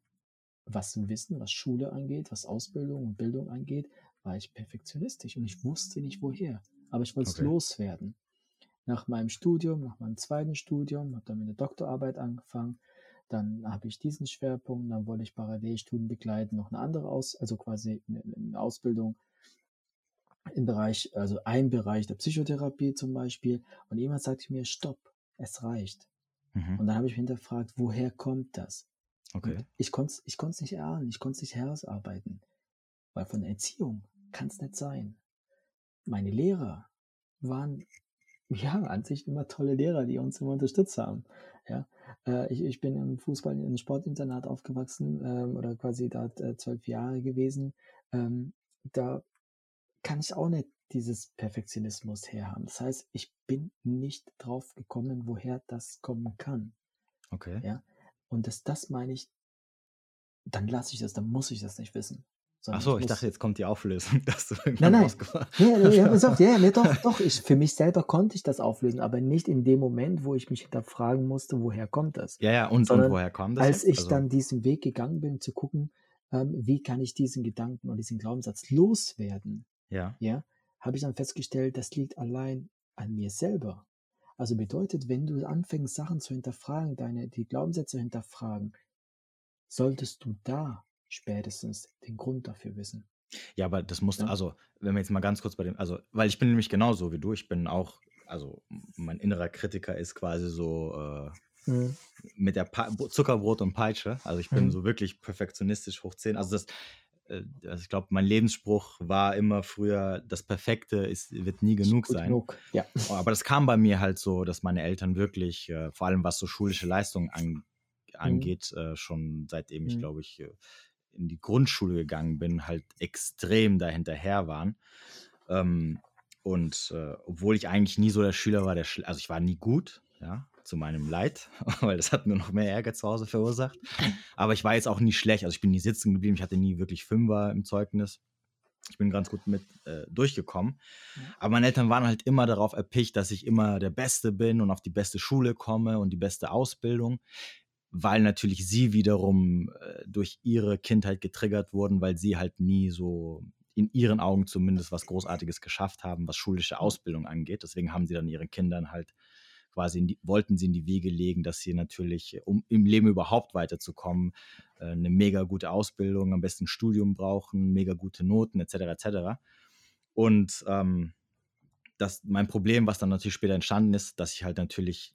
was Wissen, was Schule angeht, was Ausbildung und Bildung angeht, war ich perfektionistisch und ich wusste nicht woher. Aber ich wollte es okay. loswerden. Nach meinem Studium, nach meinem zweiten Studium, habe dann mit der Doktorarbeit angefangen. Dann habe ich diesen Schwerpunkt, dann wollte ich parallel Studien begleiten, noch eine andere aus, also quasi eine, eine Ausbildung im Bereich, also ein Bereich der Psychotherapie zum Beispiel. Und jemand sagte mir, stopp, es reicht. Mhm. Und dann habe ich mich hinterfragt, woher kommt das? Okay. Und ich konnte es ich nicht erahnen, ich konnte es nicht herausarbeiten. Weil von der Erziehung kann es nicht sein. Meine Lehrer waren ja an sich immer tolle Lehrer, die uns immer unterstützt haben. Ja, äh, ich, ich bin im Fußball in einem Sportinternat aufgewachsen ähm, oder quasi da äh, zwölf Jahre gewesen. Ähm, da kann ich auch nicht dieses Perfektionismus herhaben. Das heißt, ich bin nicht drauf gekommen, woher das kommen kann. Okay. Ja, und das, das meine ich, dann lasse ich das, dann muss ich das nicht wissen. Achso, ich, ich dachte, jetzt kommt die Auflösung, dass du nein, nein. Ja, ja, ja, gesagt, ja, ja, doch, doch. Ich, für mich selber konnte ich das auflösen, aber nicht in dem Moment, wo ich mich hinterfragen musste, woher kommt das. Ja, ja, und, und woher kommt das? Als ich also. dann diesen Weg gegangen bin, zu gucken, ähm, wie kann ich diesen Gedanken und diesen Glaubenssatz loswerden, ja, ja habe ich dann festgestellt, das liegt allein an mir selber. Also bedeutet, wenn du anfängst, Sachen zu hinterfragen, deine, die Glaubenssätze hinterfragen, solltest du da spätestens den Grund dafür wissen. Ja, aber das muss, ja? also, wenn wir jetzt mal ganz kurz bei dem, also, weil ich bin nämlich genauso wie du, ich bin auch, also, mein innerer Kritiker ist quasi so äh, mhm. mit der pa Zuckerbrot und Peitsche. Also, ich bin mhm. so wirklich perfektionistisch hoch 10. Also, das, also ich glaube, mein Lebensspruch war immer früher, das Perfekte ist, wird nie genug sein. Genug. Ja. Aber das kam bei mir halt so, dass meine Eltern wirklich, äh, vor allem was so schulische Leistungen an, mhm. angeht, mhm. äh, schon seitdem ich, mhm. glaube ich, äh, in die Grundschule gegangen bin, halt extrem dahinterher waren. Ähm, und äh, obwohl ich eigentlich nie so der Schüler war, der also ich war nie gut, ja, zu meinem Leid, weil das hat mir noch mehr Ärger zu Hause verursacht. Aber ich war jetzt auch nie schlecht, also ich bin nie sitzen geblieben, ich hatte nie wirklich Fünfer im Zeugnis. Ich bin ganz gut mit äh, durchgekommen. Aber meine Eltern waren halt immer darauf erpicht, dass ich immer der Beste bin und auf die beste Schule komme und die beste Ausbildung weil natürlich sie wiederum äh, durch ihre Kindheit getriggert wurden, weil sie halt nie so in ihren Augen zumindest was Großartiges geschafft haben, was schulische Ausbildung angeht. Deswegen haben sie dann ihren Kindern halt quasi, die, wollten sie in die Wege legen, dass sie natürlich, um im Leben überhaupt weiterzukommen, äh, eine mega gute Ausbildung, am besten Studium brauchen, mega gute Noten etc. etc. Und ähm, das, mein Problem, was dann natürlich später entstanden ist, dass ich halt natürlich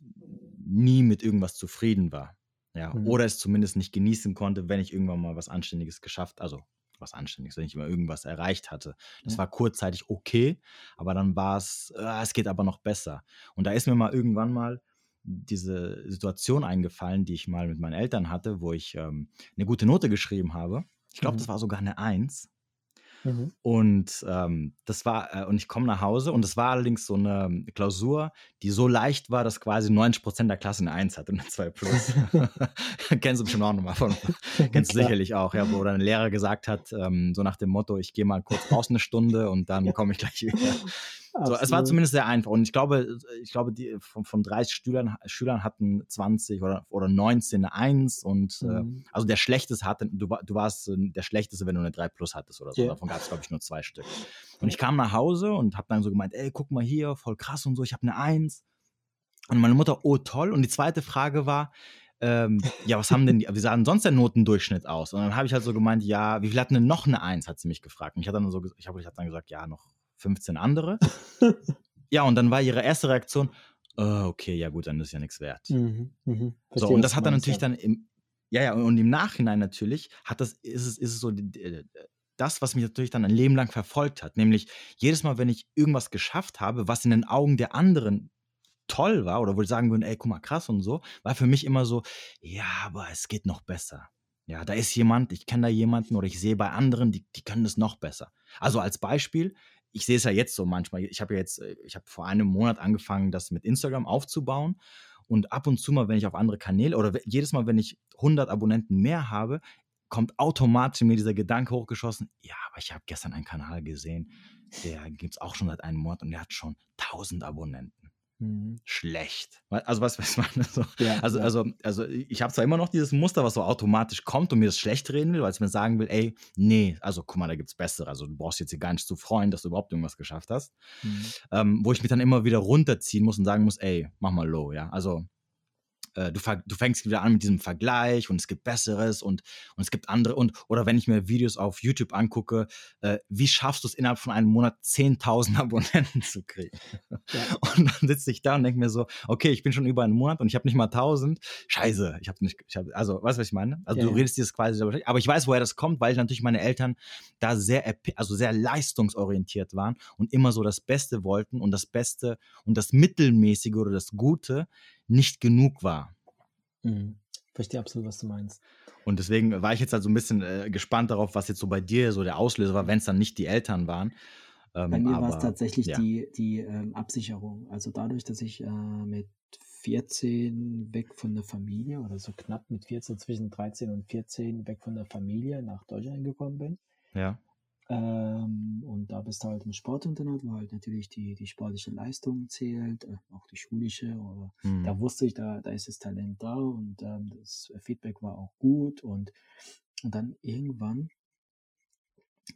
nie mit irgendwas zufrieden war. Ja, mhm. oder es zumindest nicht genießen konnte, wenn ich irgendwann mal was Anständiges geschafft, also was Anständiges, wenn ich immer irgendwas erreicht hatte. Das ja. war kurzzeitig okay, aber dann war es, äh, es geht aber noch besser. Und da ist mir mal irgendwann mal diese Situation eingefallen, die ich mal mit meinen Eltern hatte, wo ich ähm, eine gute Note geschrieben habe. Ich glaube, mhm. das war sogar eine Eins. Mhm. Und ähm, das war, äh, und ich komme nach Hause und es war allerdings so eine Klausur, die so leicht war, dass quasi 90 Prozent der Klasse eine 1 hat und eine 2 plus. kennst du bestimmt auch nochmal von. kennst du sicherlich auch, ja, wo dann ein Lehrer gesagt hat, ähm, so nach dem Motto, ich gehe mal kurz raus eine Stunde und dann komme ich gleich wieder. So, es war zumindest sehr einfach. Und ich glaube, ich glaube, die von, von 30 Schülern, Schülern hatten 20 oder, oder 19 eine 1. Und äh, mhm. äh, also der Schlechteste hatte, du, du warst äh, der Schlechteste, wenn du eine 3 plus hattest oder so. Yeah. Davon gab es, glaube ich, nur zwei Stück. Und ich kam nach Hause und habe dann so gemeint, ey, guck mal hier, voll krass und so, ich habe eine 1. Und meine Mutter, oh toll. Und die zweite Frage war, ähm, ja, was haben denn die, wie sah denn sonst der Notendurchschnitt aus? Und dann habe ich halt so gemeint, ja, wie viel hatten denn noch eine Eins, hat sie mich gefragt. Und ich habe dann so, ich habe ich hab dann gesagt, ja, noch 15 andere. ja, und dann war ihre erste Reaktion, oh, okay, ja gut, dann ist ja nichts wert. Mhm, mh. So, und das hat dann natürlich ja. dann im, ja, ja, und im Nachhinein natürlich hat das, ist es, ist es so, das, was mich natürlich dann ein Leben lang verfolgt hat. Nämlich jedes Mal, wenn ich irgendwas geschafft habe, was in den Augen der anderen toll war oder wo ich sagen würden, ey, guck mal, krass und so, war für mich immer so, ja, aber es geht noch besser. Ja, da ist jemand, ich kenne da jemanden oder ich sehe bei anderen, die, die können das noch besser. Also als Beispiel, ich sehe es ja jetzt so manchmal. Ich habe ja jetzt, äh, ich habe vor einem Monat angefangen, das mit Instagram aufzubauen. Und ab und zu mal, wenn ich auf andere Kanäle oder jedes Mal, wenn ich 100 Abonnenten mehr habe, kommt automatisch mir dieser Gedanke hochgeschossen, ja, aber ich habe gestern einen Kanal gesehen, der gibt es auch schon seit einem Monat und der hat schon 1000 Abonnenten. Mhm. Schlecht. Also was weiß man? So. Ja, also, ja. also, also ich habe zwar immer noch dieses Muster, was so automatisch kommt und mir das schlecht reden will, weil es mir sagen will, ey, nee, also guck mal, da gibt es bessere. Also du brauchst jetzt hier gar nicht zu freuen, dass du überhaupt irgendwas geschafft hast. Mhm. Ähm, wo ich mich dann immer wieder runterziehen muss und sagen muss, ey, mach mal low, ja. Also äh, du, du, fängst wieder an mit diesem Vergleich und es gibt Besseres und, und es gibt andere und oder wenn ich mir Videos auf YouTube angucke, äh, wie schaffst du es innerhalb von einem Monat 10.000 Abonnenten zu kriegen? Ja. Und dann sitze ich da und denke mir so, okay, ich bin schon über einen Monat und ich habe nicht mal 1.000. Scheiße, ich habe nicht, ich hab, also weißt du, was ich meine? Also ja, du redest dieses quasi, aber ich weiß, woher das kommt, weil natürlich meine Eltern da sehr, also sehr leistungsorientiert waren und immer so das Beste wollten und das Beste und das Mittelmäßige oder das Gute nicht genug war. Mhm. Verstehe absolut, was du meinst. Und deswegen war ich jetzt halt so ein bisschen äh, gespannt darauf, was jetzt so bei dir so der Auslöser war, wenn es dann nicht die Eltern waren. Ähm, bei mir war es tatsächlich ja. die, die ähm, Absicherung. Also dadurch, dass ich äh, mit 14 weg von der Familie oder so knapp mit 14, zwischen 13 und 14 weg von der Familie nach Deutschland gekommen bin, Ja. Ähm, und da bist du halt im Sportinternat, wo halt natürlich die, die sportliche Leistung zählt, äh, auch die schulische. Aber Mhm. da wusste ich, da, da ist das Talent da und ähm, das Feedback war auch gut. Und, und dann irgendwann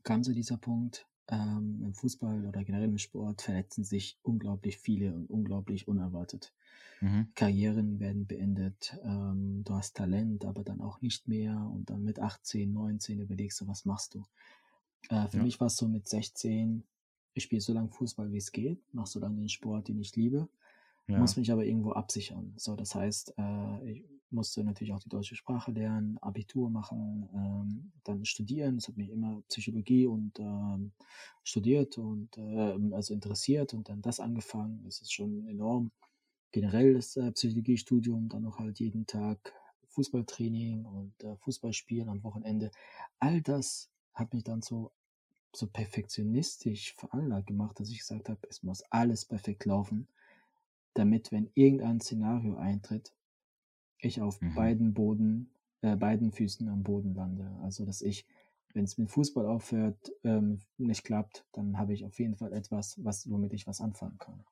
kam so dieser Punkt, ähm, im Fußball oder generell im Sport verletzen sich unglaublich viele und unglaublich unerwartet. Mhm. Karrieren werden beendet, ähm, du hast Talent, aber dann auch nicht mehr und dann mit 18, 19 überlegst du, was machst du? Äh, für Ja. mich war es so mit 16, ich spiele so lange Fußball, wie es geht, mache so lange den Sport, den ich liebe, Ja. muss mich aber irgendwo absichern. So, das heißt, äh, ich musste natürlich auch die deutsche Sprache lernen, Abitur machen, ähm, dann studieren. Es hat mich immer Psychologie und ähm, studiert und ähm, also interessiert und dann das angefangen. Das ist schon enorm. Generell das äh, Psychologiestudium, dann noch halt jeden Tag Fußballtraining und äh, Fußballspielen am Wochenende. All das hat mich dann so so perfektionistisch veranlagt gemacht, dass ich gesagt habe, es muss alles perfekt laufen, damit, wenn irgendein Szenario eintritt, ich auf Mhm. beiden Boden, äh, beiden Füßen am Boden lande. Also, dass ich, wenn es mit Fußball aufhört, ähm, nicht klappt, dann habe ich auf jeden Fall etwas, was, womit ich was anfangen kann.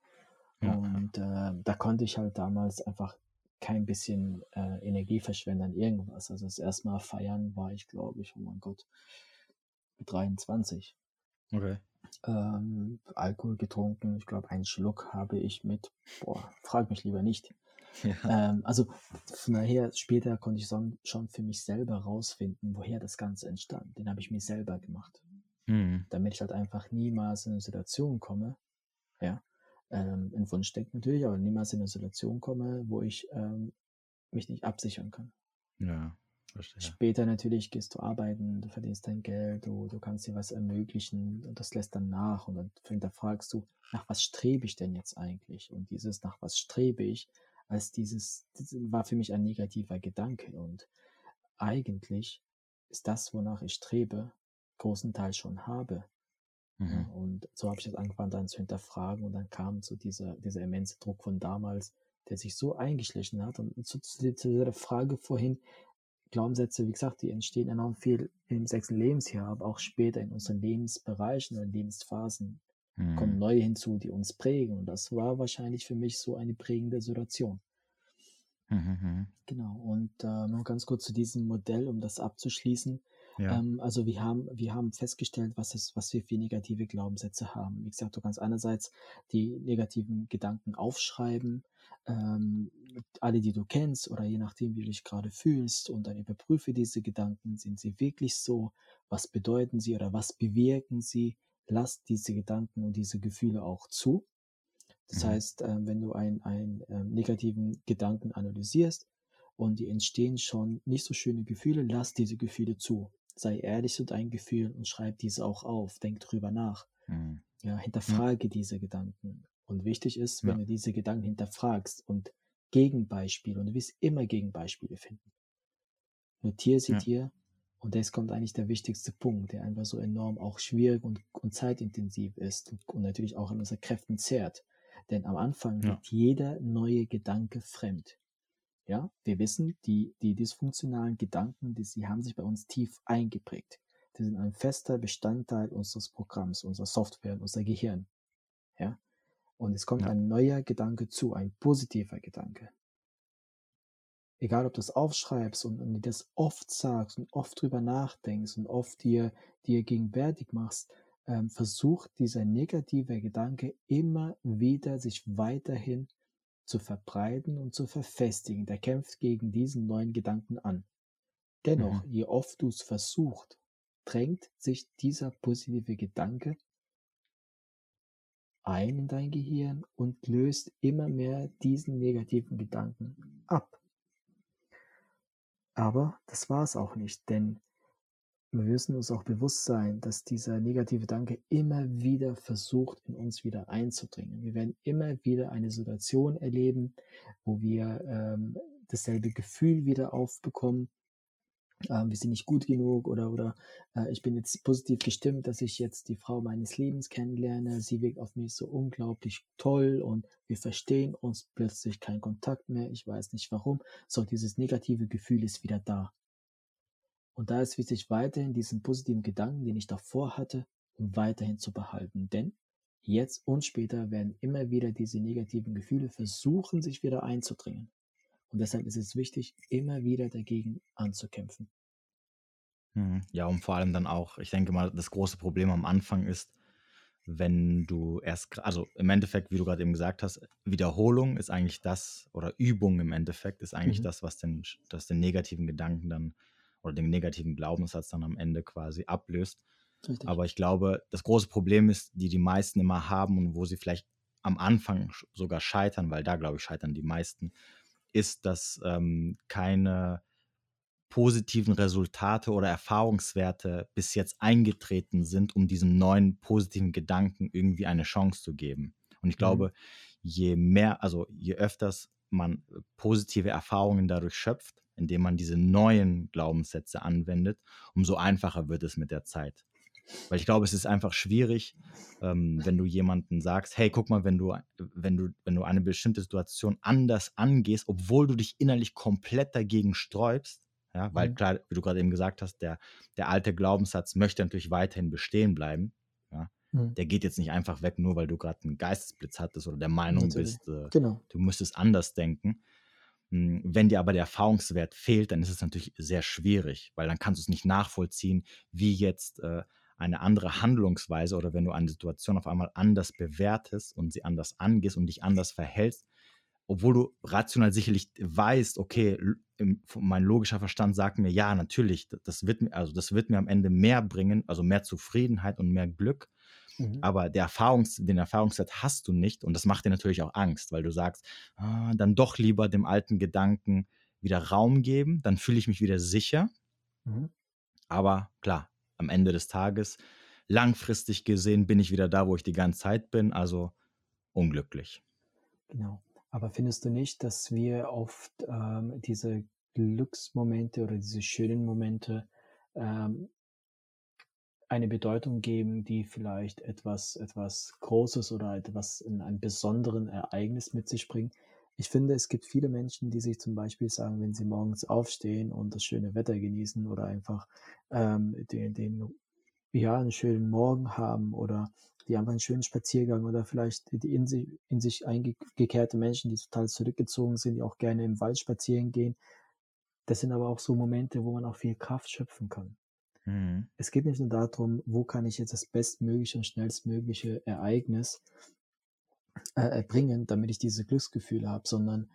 Ja. Und äh, da konnte ich halt damals einfach kein bisschen äh, Energie verschwenden an irgendwas. Also das erste Mal feiern war ich, glaube ich, oh mein Gott, 23 Okay. ähm, Alkohol getrunken. Ich glaube, einen Schluck habe ich mit, boah, frag mich lieber nicht. Ja. Ähm, also von daher, später konnte ich schon für mich selber rausfinden, woher das Ganze entstand. Den habe ich mir selber gemacht, Mhm. damit ich halt einfach niemals in eine Situation komme, ja, ähm, ein Wunschdenken natürlich, aber niemals in eine Situation komme, wo ich ähm, mich nicht absichern kann. Ja. Verstehe. Später natürlich gehst du arbeiten, du verdienst dein Geld, du, du kannst dir was ermöglichen und das lässt dann nach und dann hinterfragst du, nach was strebe ich denn jetzt eigentlich? Und dieses nach was strebe ich, als dieses, das war für mich ein negativer Gedanke und eigentlich ist das, wonach ich strebe, großen Teil schon habe. Mhm. und so habe ich das angefangen dann zu hinterfragen und dann kam so dieser, dieser immense Druck von damals, der sich so eingeschlichen hat. Und zu, zu, zu dieser Frage vorhin, Glaubenssätze, wie gesagt, die entstehen enorm viel im sechsten Lebensjahr, aber auch später in unseren Lebensbereichen oder Lebensphasen kommen Mhm. neue hinzu, die uns prägen. Und das war wahrscheinlich für mich so eine prägende Situation. Mhm. Mhm. Genau. Und äh, noch ganz kurz zu diesem Modell, um das abzuschließen. Ja. Ähm, also wir haben, wir haben festgestellt, was, es, was wir für negative Glaubenssätze haben. Wie gesagt, du kannst einerseits die negativen Gedanken aufschreiben, ähm, alle, die du kennst, oder je nachdem, wie du dich gerade fühlst, und dann überprüfe diese Gedanken, sind sie wirklich so, was bedeuten sie oder was bewirken sie, lass diese Gedanken und diese Gefühle auch zu. Das Mhm. heißt, ähm, wenn du einen, einen ähm, negativen Gedanken analysierst und die entstehen schon nicht so schöne Gefühle, lass diese Gefühle zu. Sei ehrlich zu deinen Gefühlen und schreib diese auch auf. Denk drüber nach. Mhm. Ja, hinterfrage diese Gedanken. Und wichtig ist, Ja. wenn du diese Gedanken hinterfragst und Gegenbeispiele, und du wirst immer Gegenbeispiele finden. Notiere sie Ja. dir. Und jetzt kommt eigentlich der wichtigste Punkt, der einfach so enorm auch schwierig und, und zeitintensiv ist und, und natürlich auch an unseren Kräften zehrt. Denn am Anfang Ja. liegt jeder neue Gedanke fremd. Ja, wir wissen, die, die dysfunktionalen Gedanken, die, sie haben sich bei uns tief eingeprägt. Die sind ein fester Bestandteil unseres Programms, unserer Software, unser Gehirn. Ja, und es kommt Ja. ein neuer Gedanke zu, ein positiver Gedanke. Egal, ob du es aufschreibst und, und dir das oft sagst und oft drüber nachdenkst und oft dir, dir gegenwärtig machst, ähm, versucht dieser negative Gedanke immer wieder sich weiterhin zu verbreiten und zu verfestigen. Der kämpft gegen diesen neuen Gedanken an. Dennoch, Mhm. je oft du es versuchst, drängt sich dieser positive Gedanke ein in dein Gehirn und löst immer mehr diesen negativen Gedanken ab. Aber das war es auch nicht, denn wir müssen uns auch bewusst sein, dass dieser negative Gedanke immer wieder versucht, in uns wieder einzudringen. Wir werden immer wieder eine Situation erleben, wo wir ähm, dasselbe Gefühl wieder aufbekommen. Ähm, wir sind nicht gut genug oder, oder äh, ich bin jetzt positiv gestimmt, dass ich jetzt die Frau meines Lebens kennenlerne. Sie wirkt auf mich so unglaublich toll und wir verstehen uns plötzlich keinen Kontakt mehr. Ich weiß nicht warum. So, dieses negative Gefühl ist wieder da. Und da ist wichtig, weiterhin diesen positiven Gedanken, den ich davor hatte, weiterhin zu behalten. Denn jetzt und später werden immer wieder diese negativen Gefühle versuchen, sich wieder einzudringen. Und deshalb ist es wichtig, immer wieder dagegen anzukämpfen. Mhm. Ja, und vor allem dann auch, ich denke mal, das große Problem am Anfang ist, wenn du erst, also im Endeffekt, wie du gerade eben gesagt hast, Wiederholung ist eigentlich das, oder Übung im Endeffekt ist eigentlich mhm. das, was den, das den negativen Gedanken dann oder den negativen Glaubenssatz dann am Ende quasi ablöst. Richtig. Aber ich glaube, das große Problem ist, die die meisten immer haben und wo sie vielleicht am Anfang sogar scheitern, weil da, glaube ich, scheitern die meisten, ist, dass ähm, keine positiven Resultate oder Erfahrungswerte bis jetzt eingetreten sind, um diesen neuen positiven Gedanken irgendwie eine Chance zu geben. Und ich mhm. glaube, mhm. je mehr, also je öfters man äh, positive Erfahrungen dadurch schöpft, indem man diese neuen Glaubenssätze anwendet, umso einfacher wird es mit der Zeit. Weil ich glaube, es ist einfach schwierig, ähm, wenn du jemanden sagst, hey, guck mal, wenn du, wenn du, wenn du eine bestimmte Situation anders angehst, obwohl du dich innerlich komplett dagegen sträubst, ja, weil mhm. klar, wie du gerade eben gesagt hast, der, der alte Glaubenssatz möchte natürlich weiterhin bestehen bleiben. Ja. Mhm. Der geht jetzt nicht einfach weg, nur weil du gerade einen Geistesblitz hattest oder der Meinung natürlich. bist, äh, genau. du müsstest anders denken. Hm, wenn dir aber der Erfahrungswert fehlt, dann ist es natürlich sehr schwierig, weil dann kannst du es nicht nachvollziehen, wie jetzt äh, eine andere Handlungsweise oder wenn du eine Situation auf einmal anders bewertest und sie anders angehst und dich anders verhältst, obwohl du rational sicherlich weißt, okay, mein logischer Verstand sagt mir, ja, natürlich, das wird mir, also das wird mir am Ende mehr bringen, also mehr Zufriedenheit und mehr Glück. Mhm. Aber der Erfahrungs-, den Erfahrungswert hast du nicht und das macht dir natürlich auch Angst, weil du sagst, ah, dann doch lieber dem alten Gedanken wieder Raum geben, dann fühle ich mich wieder sicher. Mhm. Aber klar, am Ende des Tages, langfristig gesehen, bin ich wieder da, wo ich die ganze Zeit bin, also unglücklich. Genau. Aber findest du nicht, dass wir oft ähm, diese Glücksmomente oder diese schönen Momente ähm, eine Bedeutung geben, die vielleicht etwas, etwas Großes oder etwas in einem besonderen Ereignis mit sich bringen? Ich finde, es gibt viele Menschen, die sich zum Beispiel sagen, wenn sie morgens aufstehen und das schöne Wetter genießen oder einfach ähm, den, den, ja, einen schönen Morgen haben oder die einfach einen schönen Spaziergang oder vielleicht die in sich, in sich eingekehrte Menschen, die total zurückgezogen sind, die auch gerne im Wald spazieren gehen. Das sind aber auch so Momente, wo man auch viel Kraft schöpfen kann. Mhm. Es geht nicht nur darum, wo kann ich jetzt das bestmögliche und schnellstmögliche Ereignis äh, erbringen, damit ich diese Glücksgefühle habe, sondern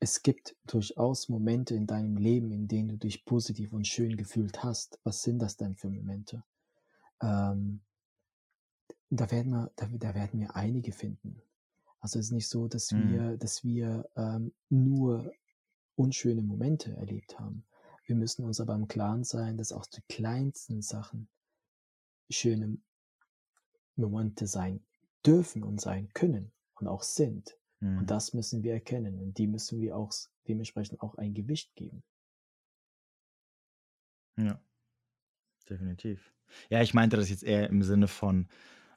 es gibt durchaus Momente in deinem Leben, in denen du dich positiv und schön gefühlt hast. Was sind das denn für Momente? Ähm, da werden wir, da, da werden wir einige finden. Also es ist nicht so, dass mhm. wir, dass wir ähm, nur unschöne Momente erlebt haben. Wir müssen uns aber im Klaren sein, dass auch die kleinsten Sachen schöne Momente sein dürfen und sein können und auch sind. Mhm. Und das müssen wir erkennen und die müssen wir auch dementsprechend auch ein Gewicht geben. Ja, definitiv. Ja, ich meinte das jetzt eher im Sinne von,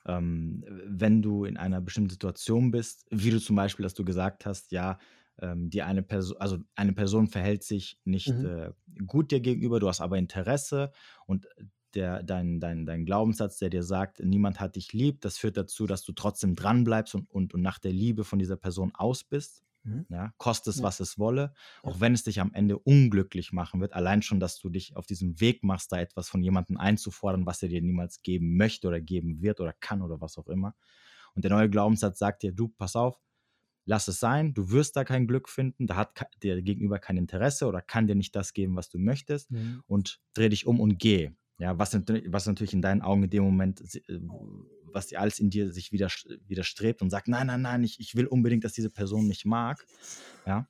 ähm, wenn du in einer bestimmten Situation bist, wie du zum Beispiel, dass du gesagt hast, ja, ähm, die eine Person, also eine Person verhält sich nicht mhm. äh, gut dir gegenüber, du hast aber Interesse und der, dein, dein, dein Glaubenssatz, der dir sagt, niemand hat dich lieb, das führt dazu, dass du trotzdem dranbleibst und, und, und nach der Liebe von dieser Person aus bist. Mhm. Ja, kostet es, ja. was es wolle, auch ja. wenn es dich am Ende unglücklich machen wird. Allein schon, dass du dich auf diesem Weg machst, da etwas von jemandem einzufordern, was er dir niemals geben möchte oder geben wird oder kann oder was auch immer. Und der neue Glaubenssatz sagt dir, du, pass auf, lass es sein, du wirst da kein Glück finden, da hat der Gegenüber kein Interesse oder kann dir nicht das geben, was du möchtest mhm. und dreh dich um und geh. Ja, was, was natürlich in deinen Augen in dem Moment, äh, was alles in dir sich wieder, widerstrebt und sagt, nein, nein, nein, ich, ich will unbedingt, dass diese Person mich mag. Ja.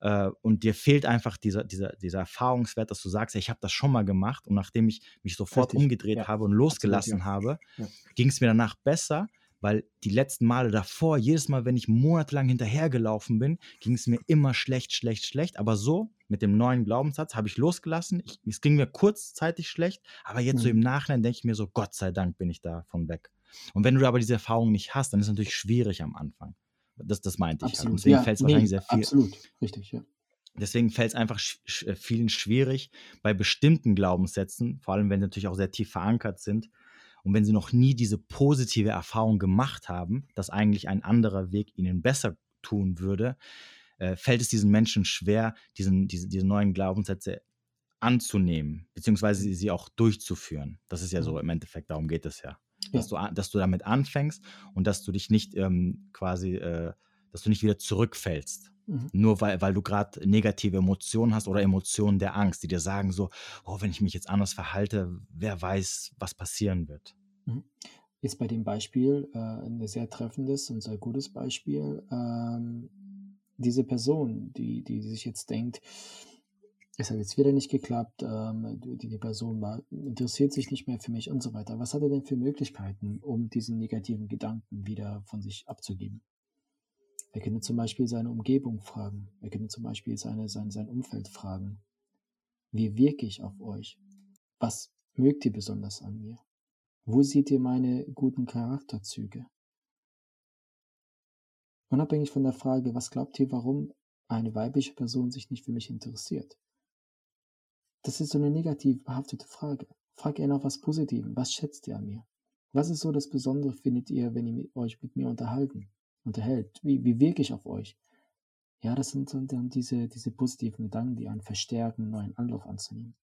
Äh, und dir fehlt einfach dieser, dieser, dieser Erfahrungswert, dass du sagst, ich habe das schon mal gemacht und nachdem ich mich sofort Richtig. umgedreht ja. habe und losgelassen Absolut, ja. habe, ging es mir danach besser, weil die letzten Male davor, jedes Mal, wenn ich monatelang hinterhergelaufen bin, ging es mir immer schlecht, schlecht, schlecht. Aber so mit dem neuen Glaubenssatz habe ich losgelassen. Ich, es ging mir kurzzeitig schlecht, aber jetzt mhm. so im Nachhinein denke ich mir so, Gott sei Dank bin ich davon weg. Und wenn du aber diese Erfahrung nicht hast, dann ist es natürlich schwierig am Anfang. Das, das meinte ich. Halt. Absolut. Halt. Deswegen ja, fällt es nee, wahrscheinlich sehr viel. Absolut, richtig, ja. deswegen fällt es einfach sch äh, vielen schwierig, bei bestimmten Glaubenssätzen, vor allem wenn sie natürlich auch sehr tief verankert sind und wenn sie noch nie diese positive Erfahrung gemacht haben, dass eigentlich ein anderer Weg ihnen besser tun würde, äh, fällt es diesen Menschen schwer, diesen, diese, diese neuen Glaubenssätze anzunehmen, beziehungsweise sie, auch durchzuführen. Das ist ja so im Endeffekt, darum geht es ja. Dass. Du, dass du damit anfängst und dass du dich nicht ähm, quasi, äh, dass du nicht wieder zurückfällst. Mhm. Nur weil, weil du gerade negative Emotionen hast oder Emotionen der Angst, die dir sagen so, oh, wenn ich mich jetzt anders verhalte, wer weiß, was passieren wird. Mhm. Jetzt bei dem Beispiel, äh, ein sehr treffendes und sehr gutes Beispiel, ähm, diese Person, die, die sich jetzt denkt, es hat jetzt wieder nicht geklappt, ähm, die, die Person war, interessiert sich nicht mehr für mich und so weiter. Was hat er denn für Möglichkeiten, um diesen negativen Gedanken wieder von sich abzugeben? Er könnte zum Beispiel seine Umgebung fragen. Er könnte zum Beispiel seine, sein, sein Umfeld fragen. Wie wirke ich auf euch? Was mögt ihr besonders an mir? Wo seht ihr meine guten Charakterzüge? Unabhängig von der Frage, was glaubt ihr, warum eine weibliche Person sich nicht für mich interessiert? Das ist so eine negativ behaftete Frage. Frag eher nach was Positivem. Was schätzt ihr an mir? Was ist so das Besondere, findet ihr, wenn ihr euch mit mir unterhalten? Unterhält. Wie, wie wirke ich auf euch? Ja, das sind dann diese, diese positiven Gedanken, die einen verstärken, einen neuen Anlauf anzunehmen.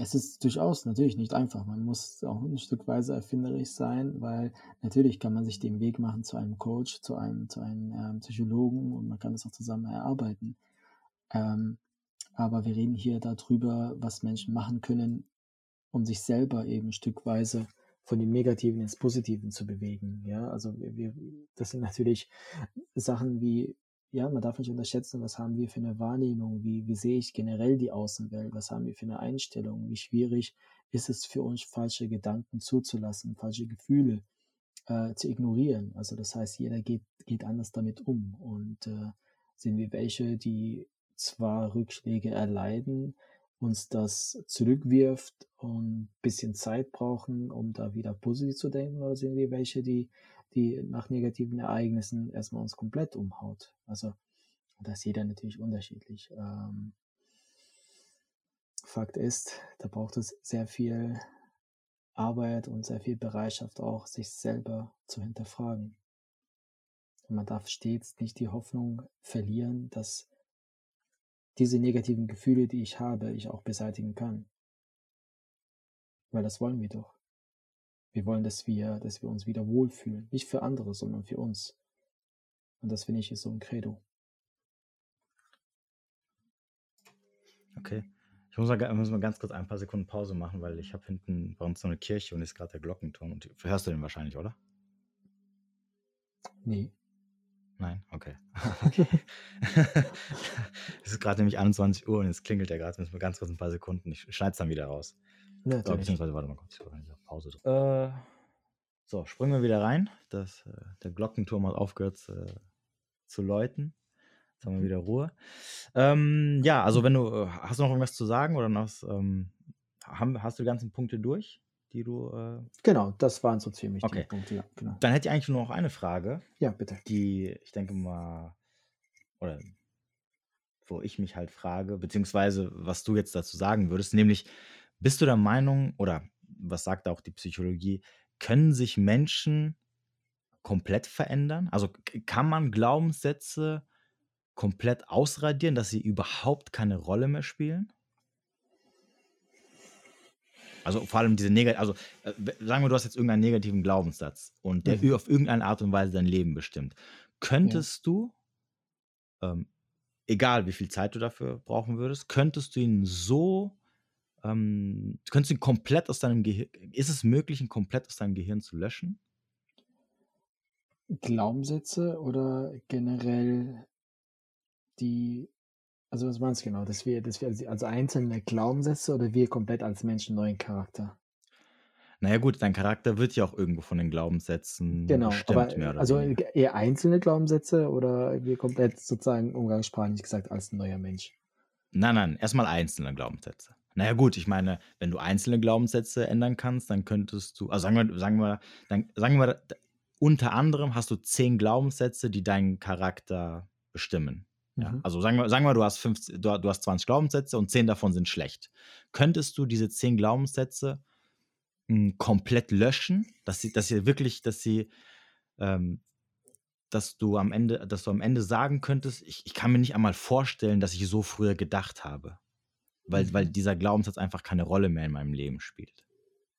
Es ist durchaus natürlich nicht einfach. Man muss auch ein Stück weise erfinderisch sein, weil natürlich kann man sich den Weg machen zu einem Coach, zu einem, zu einem ähm, Psychologen und man kann das auch zusammen erarbeiten. Ähm, aber wir reden hier darüber, was Menschen machen können, um sich selber eben stückweise von dem Negativen ins Positiven zu bewegen. Ja, also wir, das sind natürlich Sachen wie, ja, man darf nicht unterschätzen, was haben wir für eine Wahrnehmung, wie, wie sehe ich generell die Außenwelt, was haben wir für eine Einstellung, wie schwierig ist es für uns, falsche Gedanken zuzulassen, falsche Gefühle äh, zu ignorieren. Also das heißt, jeder geht, geht anders damit um und äh, sind wir welche, die zwar Rückschläge erleiden, uns das zurückwirft und ein bisschen Zeit brauchen, um da wieder positiv zu denken, oder sind wir welche, die, die nach negativen Ereignissen erstmal uns komplett umhaut? Also, da ist jeder natürlich unterschiedlich. Ähm, Fakt ist, da braucht es sehr viel Arbeit und sehr viel Bereitschaft auch, sich selber zu hinterfragen. Und man darf stets nicht die Hoffnung verlieren, dass diese negativen Gefühle, die ich habe, ich auch beseitigen kann. Weil das wollen wir doch. Wir wollen, dass wir, dass wir uns wieder wohlfühlen. Nicht für andere, sondern für uns. Und das finde ich ist so ein Credo. Okay. Ich muss mal, muss mal ganz kurz ein paar Sekunden Pause machen, weil ich habe hinten bei uns so eine Kirche und ist gerade der Glockenton. Und hörst du den wahrscheinlich, oder? Nee. Nein? Okay. es ist gerade nämlich 21 Uhr und jetzt klingelt der gerade. Müssen wir ganz kurz ein paar Sekunden. Ich schneide es dann wieder raus. Ja, oh, beziehungsweise, warte mal kurz. Pause. Äh, so, springen wir wieder rein. Das, äh, der Glockenturm hat aufgehört äh, zu läuten. Jetzt haben wir wieder Ruhe. Ähm, ja, also wenn du, äh, hast du noch irgendwas zu sagen oder noch, ähm, haben, hast du die ganzen Punkte durch? Die du. Äh genau, das waren so ziemlich okay. die Punkte, ja. Genau. Dann hätte ich eigentlich nur noch eine Frage. Ja, bitte. Die, ich denke mal, oder wo ich mich halt frage, beziehungsweise was du jetzt dazu sagen würdest, nämlich, bist du der Meinung, oder was sagt auch die Psychologie, können sich Menschen komplett verändern? Also kann man Glaubenssätze komplett ausradieren, dass sie überhaupt keine Rolle mehr spielen? Also vor allem diese negativ, also äh, sagen wir, du hast jetzt irgendeinen negativen Glaubenssatz und der mhm. auf irgendeine Art und Weise dein Leben bestimmt. Könntest ja. du, ähm, egal wie viel Zeit du dafür brauchen würdest, könntest du ihn so, ähm, könntest du ihn komplett aus deinem Gehirn, ist es möglich, ihn komplett aus deinem Gehirn zu löschen? Glaubenssätze oder generell die also was meinst du genau? Dass wir, dass wir als einzelne Glaubenssätze oder wir komplett als Menschen neuen Charakter? Naja gut, dein Charakter wird ja auch irgendwo von den Glaubenssätzen genau, bestimmt, aber, oder Also weniger. eher einzelne Glaubenssätze oder wir komplett sozusagen umgangssprachlich gesagt als neuer Mensch? Nein, nein, erstmal einzelne Glaubenssätze. Naja gut, ich meine, wenn du einzelne Glaubenssätze ändern kannst, dann könntest du, also sagen wir, sagen wir, dann, sagen wir unter anderem hast du zehn Glaubenssätze, die deinen Charakter bestimmen. Ja, mhm. also sagen wir, sagen wir du, hast 50, du, du hast 20 Glaubenssätze und 10 davon sind schlecht. Könntest du diese 10 Glaubenssätze mh, hm, komplett löschen, dass sie, dass sie wirklich, dass sie, ähm, dass du am Ende, dass du am Ende sagen könntest, ich, ich kann mir nicht einmal vorstellen, dass ich so früher gedacht habe. Weil, mhm. weil dieser Glaubenssatz einfach keine Rolle mehr in meinem Leben spielt.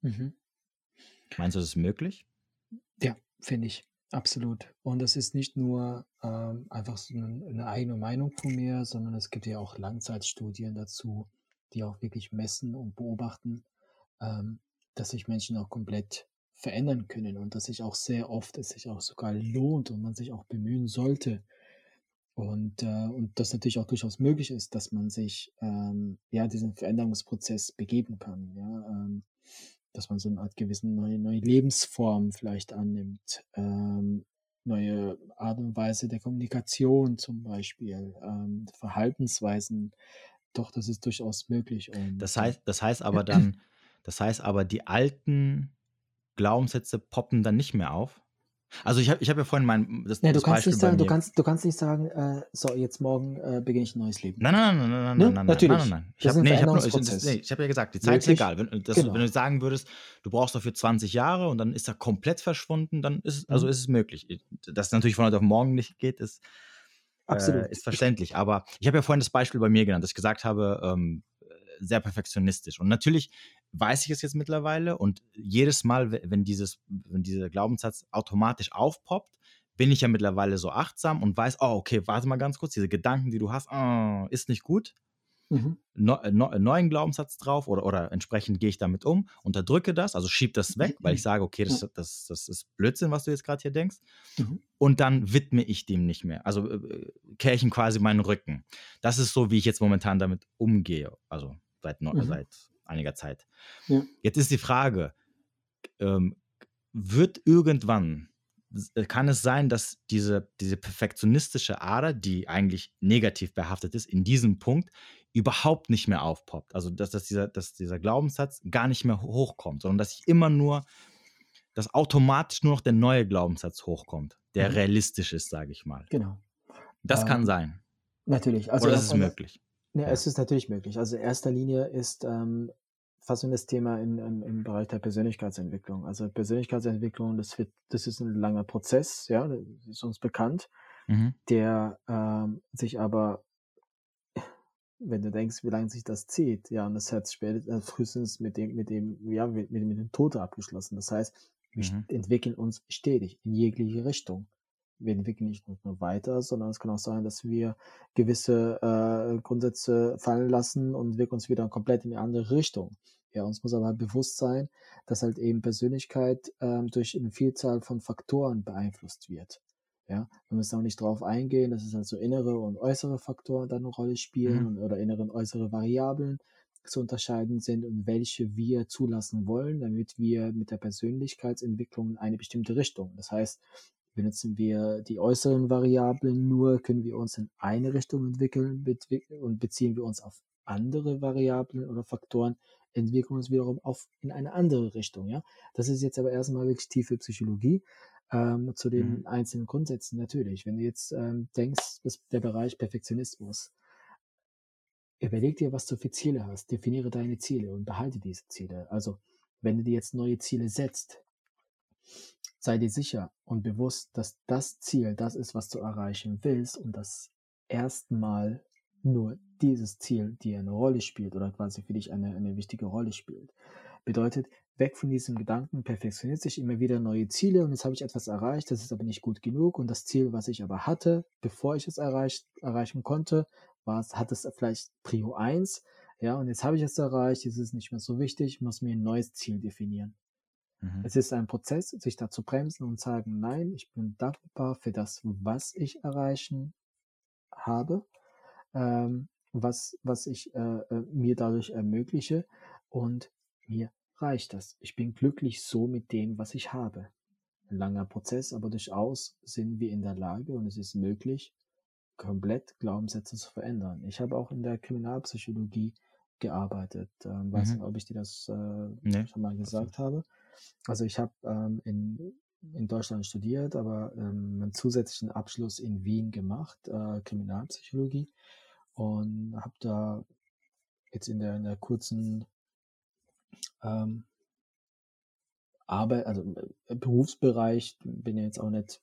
Mhm. Meinst du, das ist möglich? Ja, finde ich. Absolut. Und das ist nicht nur ähm, einfach so eine, eine eigene Meinung von mir, sondern es gibt ja auch Langzeitstudien dazu, die auch wirklich messen und beobachten, ähm, dass sich Menschen auch komplett verändern können und dass sich auch sehr oft es sich auch sogar lohnt und man sich auch bemühen sollte. Und, äh, und das natürlich auch durchaus möglich ist, dass man sich ähm, ja diesen Veränderungsprozess begeben kann. Ja, ähm, dass man so eine Art gewissen neue, neue Lebensform vielleicht annimmt, ähm, neue Art und Weise der Kommunikation zum Beispiel, ähm, Verhaltensweisen. Doch, das ist durchaus möglich. Und, das heißt, das heißt aber dann, das heißt aber, die alten Glaubenssätze poppen dann nicht mehr auf? Also ich habe ich hab ja vorhin mein das, nee, du das kannst Beispiel nicht sagen, du kannst, du kannst nicht sagen, äh, so jetzt morgen äh, beginne ich ein neues Leben. Nein, nein, nein, nein, nein, ne? nein, Natürlich. nein, nein, nein. Ich habe nee, hab nee, hab ja gesagt, die Zeit Wirklich? ist egal. Wenn, das, genau. wenn, du sagen würdest, du brauchst dafür 20 Jahre und dann ist er komplett verschwunden, dann ist es, also mhm. ist es möglich. Dass es natürlich von heute auf morgen nicht geht, ist, Äh, ist verständlich. Aber ich habe ja vorhin das Beispiel bei mir genannt, dass ich gesagt habe, ähm, sehr perfektionistisch. Und natürlich weiß ich es jetzt mittlerweile und jedes Mal, wenn, dieses, wenn dieser Glaubenssatz automatisch aufpoppt, bin ich ja mittlerweile so achtsam und weiß, oh, okay, warte mal ganz kurz, diese Gedanken, die du hast, oh, ist nicht gut. Mhm. No, no, neuen Glaubenssatz drauf oder, oder entsprechend gehe ich damit um, unterdrücke das, also schieb das weg, weil ich sage, okay, das, das, das ist Blödsinn, was du jetzt gerade hier denkst. Mhm. Und dann widme ich dem nicht mehr. Also äh, kehre ich ihm quasi meinen Rücken. Das ist so, wie ich jetzt momentan damit umgehe. Also seit, mhm. seit einiger Zeit. Ja. Jetzt ist die Frage, ähm, wird irgendwann, äh, kann es sein, dass diese, diese perfektionistische Ader, die eigentlich negativ behaftet ist, in diesem Punkt überhaupt nicht mehr aufpoppt? Also, dass, dass, dieser, dass dieser Glaubenssatz gar nicht mehr hochkommt, sondern dass ich immer nur, dass automatisch nur noch der neue Glaubenssatz hochkommt, der mhm. realistisch ist, sage ich mal. Genau. Das ähm, kann sein. Natürlich. Also Oder ist es möglich? Ja, es ist natürlich möglich. Also in erster Linie ist ähm, fast das Thema in, in, im Bereich der Persönlichkeitsentwicklung. Also Persönlichkeitsentwicklung, das wird, das ist ein langer Prozess, ja, das ist uns bekannt, mhm. der ähm, sich aber, wenn du denkst, wie lange sich das zieht, ja, und das hat später, äh, frühestens mit dem, mit dem, ja, mit, mit dem Tod abgeschlossen. Das heißt, wir mhm. entwickeln uns stetig in jegliche Richtung wir entwickeln nicht nur weiter, sondern es kann auch sein, dass wir gewisse äh, Grundsätze fallen lassen und wir uns wieder komplett in eine andere Richtung. Ja, uns muss aber bewusst sein, dass halt eben Persönlichkeit ähm, durch eine Vielzahl von Faktoren beeinflusst wird. Ja, wir müssen auch nicht darauf eingehen, dass es also innere und äußere Faktoren dann eine Rolle spielen mhm. oder innere und äußere Variablen zu unterscheiden sind und welche wir zulassen wollen, damit wir mit der Persönlichkeitsentwicklung in eine bestimmte Richtung. Das heißt, Benutzen wir die äußeren Variablen nur, können wir uns in eine Richtung entwickeln und beziehen wir uns auf andere Variablen oder Faktoren, entwickeln wir uns wiederum auf in eine andere Richtung. Ja, das ist jetzt aber erstmal wirklich tiefe Psychologie. Ähm, zu den mhm. einzelnen Grundsätzen natürlich. Wenn du jetzt ähm, denkst, dass der Bereich Perfektionismus, überleg dir, was du für Ziele hast, definiere deine Ziele und behalte diese Ziele. Also, wenn du dir jetzt neue Ziele setzt, Sei dir sicher und bewusst, dass das Ziel das ist, was du erreichen willst und das erstmal nur dieses Ziel dir eine Rolle spielt oder quasi für dich eine, eine wichtige Rolle spielt. Bedeutet, weg von diesem Gedanken, perfektionistisch immer wieder neue Ziele und jetzt habe ich etwas erreicht, das ist aber nicht gut genug und das Ziel, was ich aber hatte, bevor ich es erreicht, erreichen konnte, war es, hat es vielleicht Prio 1, ja, und jetzt habe ich es erreicht, jetzt ist es nicht mehr so wichtig, ich muss mir ein neues Ziel definieren. Mhm. Es ist ein Prozess, sich da zu bremsen und sagen, nein, ich bin dankbar für das, was ich erreichen habe, ähm, was, was ich äh, äh, mir dadurch ermögliche und mir reicht das. Ich bin glücklich so mit dem, was ich habe. Ein langer Prozess, aber durchaus sind wir in der Lage und es ist möglich, komplett Glaubenssätze zu verändern. Ich habe auch in der Kriminalpsychologie gearbeitet. Ähm, weiß mhm. nicht, ob ich dir das äh, nee. schon mal gesagt habe. Also ich habe ähm, in in Deutschland studiert, aber ähm, einen zusätzlichen Abschluss in Wien gemacht, äh, Kriminalpsychologie. Und habe da jetzt in der, in der kurzen ähm, Arbeit, also äh, Berufsbereich, bin ja jetzt auch nicht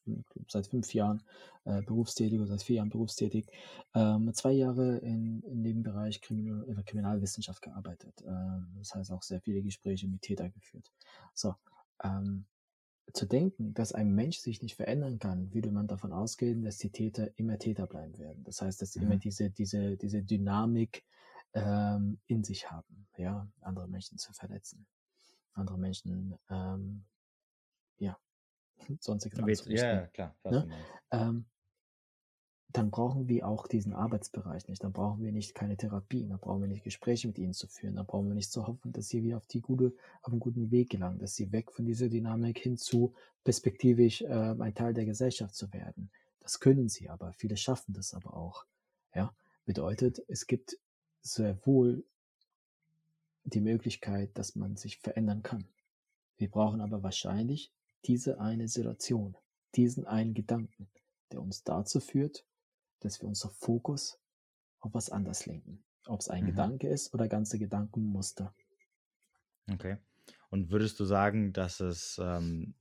seit fünf Jahren äh, berufstätig oder seit vier Jahren berufstätig, ähm, zwei Jahre in, in dem Bereich Kriminal, Kriminalwissenschaft gearbeitet. Ähm, das heißt auch sehr viele Gespräche mit Täter geführt. So, ähm, zu denken, dass ein Mensch sich nicht verändern kann, würde man davon ausgehen, dass die Täter immer Täter bleiben werden. Das heißt, dass sie mhm. immer diese, diese, diese Dynamik ähm, in sich haben, ja, andere Menschen zu verletzen, andere Menschen, ähm, ja, sonstiges Ja, ja, klar. Ne? Ähm, dann brauchen wir auch diesen Arbeitsbereich nicht. Dann brauchen wir nicht keine Therapie, dann brauchen wir nicht Gespräche mit ihnen zu führen, dann brauchen wir nicht zu hoffen, dass sie wieder auf die gute, auf einen guten Weg gelangen, dass sie weg von dieser Dynamik hin zu perspektivisch äh, ein Teil der Gesellschaft zu werden. Das können sie aber, viele schaffen das aber auch. Ja, bedeutet, es gibt sehr wohl die Möglichkeit, dass man sich verändern kann. Wir brauchen aber wahrscheinlich diese eine Situation, diesen einen Gedanken, der uns dazu führt, dass wir unser Fokus auf was anderes lenken. Ob es ein mhm. Gedanke ist oder ganze Gedankenmuster. Okay. Und würdest du sagen, dass es, ähm,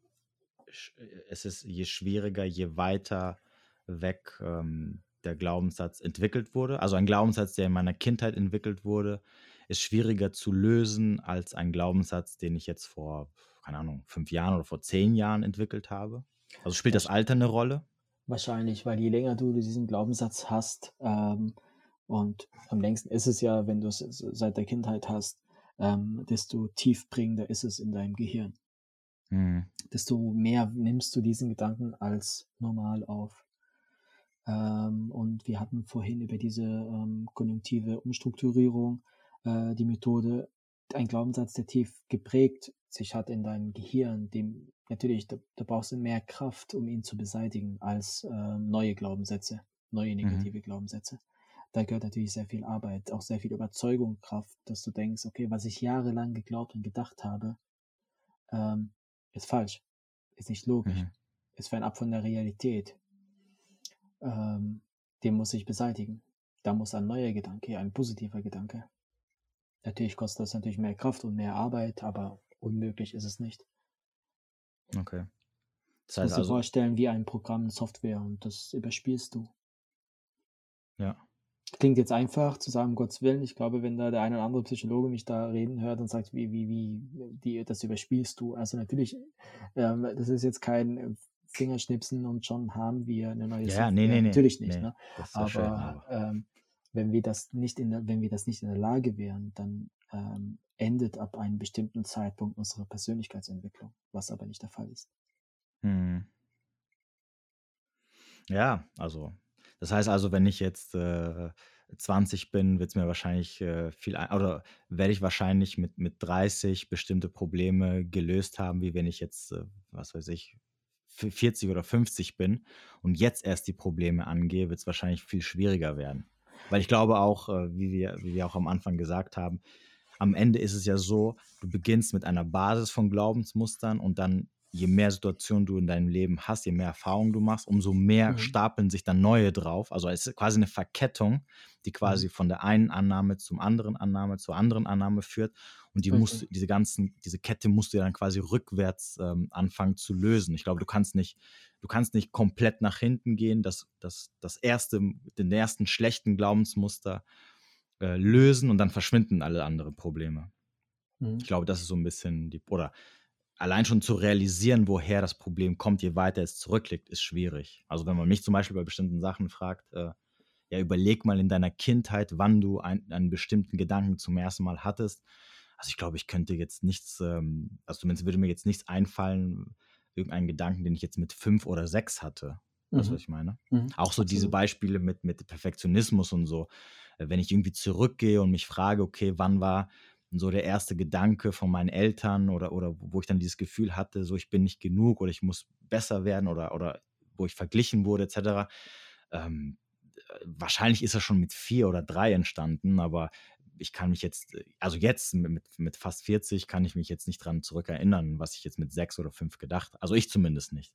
es ist je schwieriger, je weiter weg ähm, der Glaubenssatz entwickelt wurde? Also ein Glaubenssatz, der in meiner Kindheit entwickelt wurde, ist schwieriger zu lösen als ein Glaubenssatz, den ich jetzt vor, keine Ahnung, fünf Jahren oder vor zehn Jahren entwickelt habe? Also spielt das Alter eine Rolle? Wahrscheinlich, weil je länger du diesen Glaubenssatz hast, ähm, und am längsten ist es ja, wenn du es seit der Kindheit hast, ähm, desto tiefbringender ist es in deinem Gehirn. Mhm. Desto mehr nimmst du diesen Gedanken als normal auf. Ähm, und wir hatten vorhin über diese ähm, konjunktive Umstrukturierung äh, die Methode, ein Glaubenssatz, der tief geprägt sich hat in deinem Gehirn, dem natürlich, da, da brauchst du mehr Kraft, um ihn zu beseitigen, als äh, neue Glaubenssätze, neue mhm. negative mhm. Glaubenssätze. Da gehört natürlich sehr viel Arbeit, auch sehr viel Überzeugung, Kraft, dass du denkst, okay, was ich jahrelang geglaubt und gedacht habe, ähm, ist falsch, ist nicht logisch, mhm. ist fernab von der Realität. Ähm, den muss ich beseitigen. Da muss ein neuer Gedanke, ein positiver Gedanke. Natürlich kostet das natürlich mehr Kraft und mehr Arbeit, aber unmöglich ist es nicht. Okay. Das, heißt musst also, vorstellen wie ein Programm, Software und das überspielst du. Ja. Klingt jetzt einfach zu sagen, um Gottes Willen. Ich glaube, wenn da der eine oder andere Psychologe mich da reden hört und sagt, wie, wie, wie, die, das überspielst du. Also natürlich, ähm, das ist jetzt kein Fingerschnipsen und schon haben wir eine neue ja, Software. Nee, nee, nee. Natürlich nicht. Nee, ne? aber, schön, aber. Ähm, wenn wir das nicht in der, wenn wir das nicht in der Lage wären, dann ähm, endet ab einem bestimmten Zeitpunkt unsere Persönlichkeitsentwicklung, was aber nicht der Fall ist. Hm. Ja, also das heißt also, wenn ich jetzt äh, 20 bin, wird es mir wahrscheinlich äh, viel oder werde ich wahrscheinlich mit, mit 30 bestimmte Probleme gelöst haben, wie wenn ich jetzt, äh, was weiß ich, 40 oder 50 bin und jetzt erst die Probleme angehe, wird es wahrscheinlich viel schwieriger werden. Weil ich glaube auch, äh, wie, wir, wie wir auch am Anfang gesagt haben, am Ende ist es ja so, du beginnst mit einer Basis von Glaubensmustern und dann, je mehr Situationen du in deinem Leben hast, je mehr Erfahrungen du machst, umso mehr mhm. stapeln sich dann neue drauf. Also es ist quasi eine Verkettung, die quasi mhm. von der einen Annahme zum anderen Annahme zur anderen Annahme führt. Und die musst, diese ganzen, diese Kette musst du ja dann quasi rückwärts ähm, anfangen zu lösen. Ich glaube, du kannst nicht, du kannst nicht komplett nach hinten gehen, das, das, das erste, den ersten schlechten Glaubensmuster äh, lösen und dann verschwinden alle anderen Probleme. Mhm. Ich glaube, das ist so ein bisschen die, oder allein schon zu realisieren, woher das Problem kommt, je weiter es zurückliegt, ist schwierig. Also wenn man mich zum Beispiel bei bestimmten Sachen fragt, äh, ja, überleg mal in deiner Kindheit, wann du ein, einen bestimmten Gedanken zum ersten Mal hattest. Also ich glaube, ich könnte jetzt nichts, ähm, also zumindest würde mir jetzt nichts einfallen, irgendeinen Gedanken, den ich jetzt mit fünf oder sechs hatte. Weißt du, mhm. was ich meine? Mhm. Auch so Absolut. diese Beispiele mit, mit Perfektionismus und so. Wenn ich irgendwie zurückgehe und mich frage, okay, wann war so der erste Gedanke von meinen Eltern oder, oder wo ich dann dieses Gefühl hatte, so ich bin nicht genug oder ich muss besser werden oder, oder wo ich verglichen wurde, etc. Ähm, wahrscheinlich ist er schon mit vier oder drei entstanden, aber ich kann mich jetzt, also jetzt mit, mit fast 40 kann ich mich jetzt nicht dran zurückerinnern, was ich jetzt mit sechs oder fünf gedacht habe. Also ich zumindest nicht.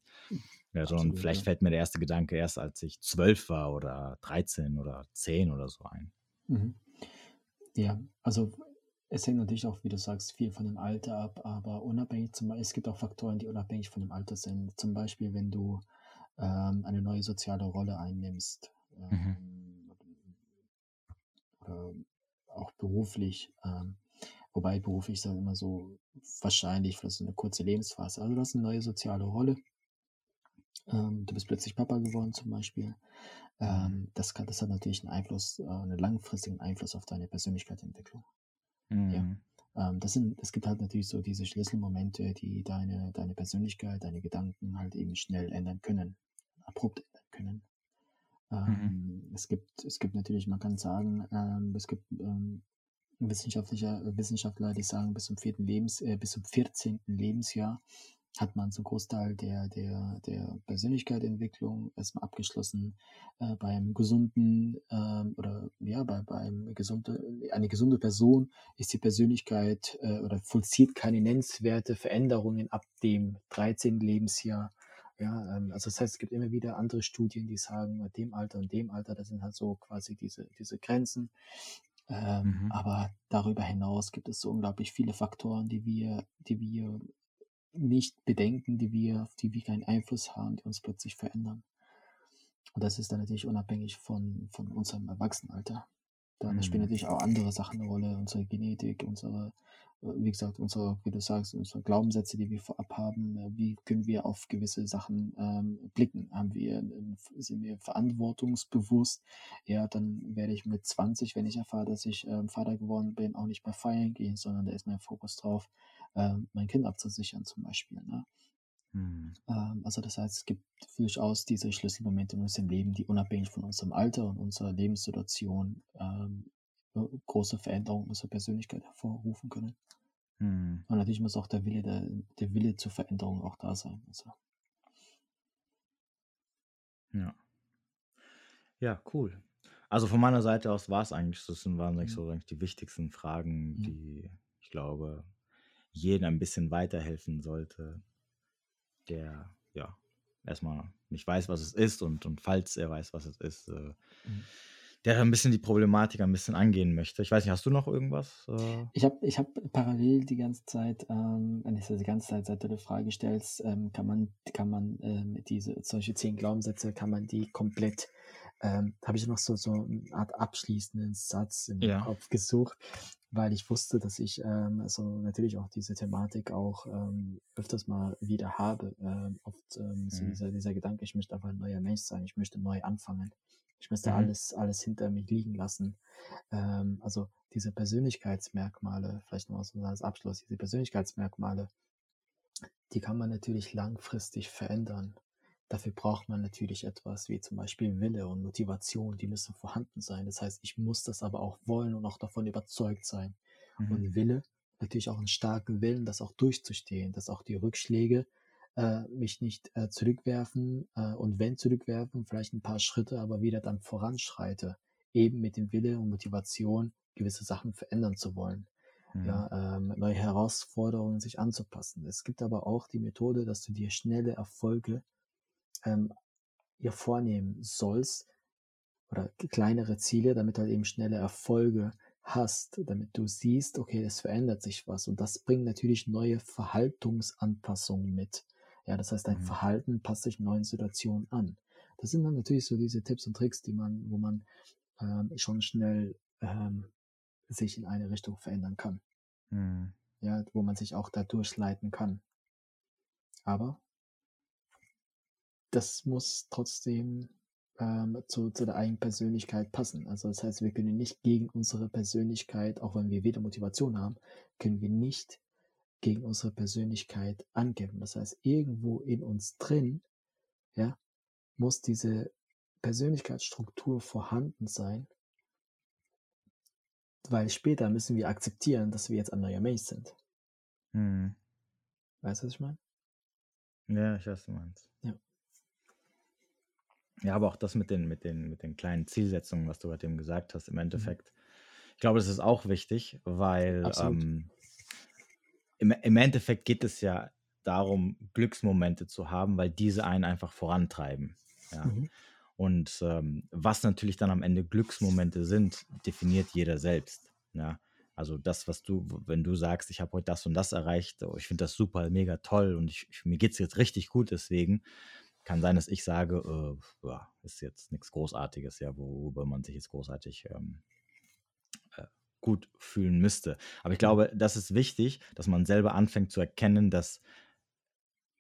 Ja, sondern vielleicht ja. fällt mir der erste Gedanke erst, als ich zwölf war oder 13 oder 10 oder so ein. Mhm. Ja, also es hängt natürlich auch, wie du sagst, viel von dem Alter ab, aber unabhängig, zum, es gibt auch Faktoren, die unabhängig von dem Alter sind. Zum Beispiel, wenn du ähm, eine neue soziale Rolle einnimmst. Ähm, mhm. Oder auch beruflich. Ähm, wobei beruflich ist dann immer so wahrscheinlich für so eine kurze Lebensphase. Also du hast eine neue soziale Rolle. Ähm, du bist plötzlich Papa geworden zum Beispiel. Ähm, mhm. das, kann, das hat natürlich einen Einfluss, äh, einen langfristigen Einfluss auf deine Persönlichkeitsentwicklung. Mhm. Ja. Ähm, das sind, es gibt halt natürlich so diese Schlüsselmomente, die deine, deine Persönlichkeit, deine Gedanken halt eben schnell ändern können, abrupt ändern können. Ähm, mhm. es gibt, es gibt natürlich, man kann sagen, ähm, es gibt ähm, wissenschaftlicher, Wissenschaftler, die sagen, bis zum vierten Lebens, äh, bis zum 14. Lebensjahr hat man einen Großteil der, der, der Persönlichkeitsentwicklung erstmal abgeschlossen. Äh, beim gesunden äh, oder ja, bei, beim gesunde, eine gesunde Person ist die Persönlichkeit äh, oder vollzieht keine nennenswerte Veränderungen ab dem 13. Lebensjahr. Ja, ähm, also das heißt, es gibt immer wieder andere Studien, die sagen, bei dem Alter und dem Alter, das sind halt so quasi diese, diese Grenzen. Ähm, mhm. Aber darüber hinaus gibt es so unglaublich viele Faktoren, die wir, die wir nicht bedenken, die wir, auf die wir keinen Einfluss haben, die uns plötzlich verändern. Und das ist dann natürlich unabhängig von, von unserem Erwachsenenalter. Da mhm. spielen natürlich auch andere Sachen eine Rolle, unsere Genetik, unsere, äh, wie gesagt, unsere, wie du sagst, unsere Glaubenssätze, die wir vorab haben, äh, wie können wir auf gewisse Sachen ähm, blicken? Haben wir, ähm, sind wir verantwortungsbewusst? Ja, dann werde ich mit 20, wenn ich erfahre, dass ich ähm, Vater geworden bin, auch nicht mehr feiern gehen, sondern da ist mein Fokus drauf, äh, mein Kind abzusichern zum Beispiel. Ne? Hm. Ähm, also das heißt, es gibt durchaus diese Schlüsselmomente in unserem Leben, die unabhängig von unserem Alter und unserer Lebenssituation ähm, äh, große Veränderungen unserer Persönlichkeit hervorrufen können. Hm. Und natürlich muss auch der Wille, der, der Wille zur Veränderung auch da sein. Also. Ja. Ja, cool. Also von meiner Seite aus war es eigentlich, das waren eigentlich so eigentlich die wichtigsten Fragen, ja. die ich glaube, jedem ein bisschen weiterhelfen sollte, der ja erstmal nicht weiß, was es ist und, und falls er weiß, was es ist, äh, mhm. der ein bisschen die Problematik ein bisschen angehen möchte. Ich weiß nicht, hast du noch irgendwas? Äh? Ich habe ich hab parallel die ganze Zeit, ähm, wenn ich die ganze Zeit, seit du die Frage stellst, ähm, kann man, kann man ähm, diese solche zehn Glaubenssätze, kann man die komplett ähm, habe ich noch so, so eine Art abschließenden Satz im ja. Kopf gesucht weil ich wusste, dass ich ähm, also natürlich auch diese Thematik auch ähm, öfters mal wieder habe. Ähm, oft ähm, mhm. so dieser, dieser Gedanke, ich möchte einfach ein neuer Mensch sein, ich möchte neu anfangen. Ich möchte mhm. alles, alles hinter mich liegen lassen. Ähm, also diese Persönlichkeitsmerkmale, vielleicht noch so als Abschluss, diese Persönlichkeitsmerkmale, die kann man natürlich langfristig verändern. Dafür braucht man natürlich etwas wie zum Beispiel Wille und Motivation, die müssen vorhanden sein. Das heißt, ich muss das aber auch wollen und auch davon überzeugt sein. Mhm. Und Wille, natürlich auch einen starken Willen, das auch durchzustehen, dass auch die Rückschläge äh, mich nicht äh, zurückwerfen äh, und wenn zurückwerfen, vielleicht ein paar Schritte, aber wieder dann voranschreite, eben mit dem Wille und Motivation, gewisse Sachen verändern zu wollen. Mhm. Ja, ähm, neue Herausforderungen sich anzupassen. Es gibt aber auch die Methode, dass du dir schnelle Erfolge ähm, ihr vornehmen sollst oder kleinere Ziele, damit du halt eben schnelle Erfolge hast, damit du siehst, okay, es verändert sich was und das bringt natürlich neue Verhaltungsanpassungen mit. Ja, das heißt, dein mhm. Verhalten passt sich neuen Situationen an. Das sind dann natürlich so diese Tipps und Tricks, die man, wo man ähm, schon schnell ähm, sich in eine Richtung verändern kann. Mhm. Ja, wo man sich auch da durchleiten kann. Aber das muss trotzdem ähm, zu, zu der eigenen Persönlichkeit passen. Also das heißt, wir können nicht gegen unsere Persönlichkeit, auch wenn wir weder Motivation haben, können wir nicht gegen unsere Persönlichkeit angeben. Das heißt, irgendwo in uns drin, ja, muss diese Persönlichkeitsstruktur vorhanden sein, weil später müssen wir akzeptieren, dass wir jetzt ein neuer Mensch sind. Hm. Weißt du, was ich meine? Ja, ich weiß, was du meinst. Ja. Ja, aber auch das mit den, mit den, mit den kleinen Zielsetzungen, was du gerade eben gesagt hast, im mhm. Endeffekt. Mhm. glaube, das ist auch wichtig, weil ähm, im, im Endeffekt geht es ja darum, Glücksmomente zu haben, weil diese einen einfach vorantreiben. Ja. Mhm. Und ähm, was natürlich dann am Ende Glücksmomente sind, definiert jeder selbst. Ja. Also das, was du, wenn du sagst, ich habe heute das und das erreicht, oh, ich finde das super, mega toll und ich, ich, mir geht es jetzt richtig gut deswegen, kann sein, dass ich sage, äh, ja, ist jetzt nichts Großartiges, ja, worüber man sich jetzt großartig ähm, äh, gut fühlen müsste. Aber ich mhm. glaube, das ist wichtig, dass man selber anfängt zu erkennen, dass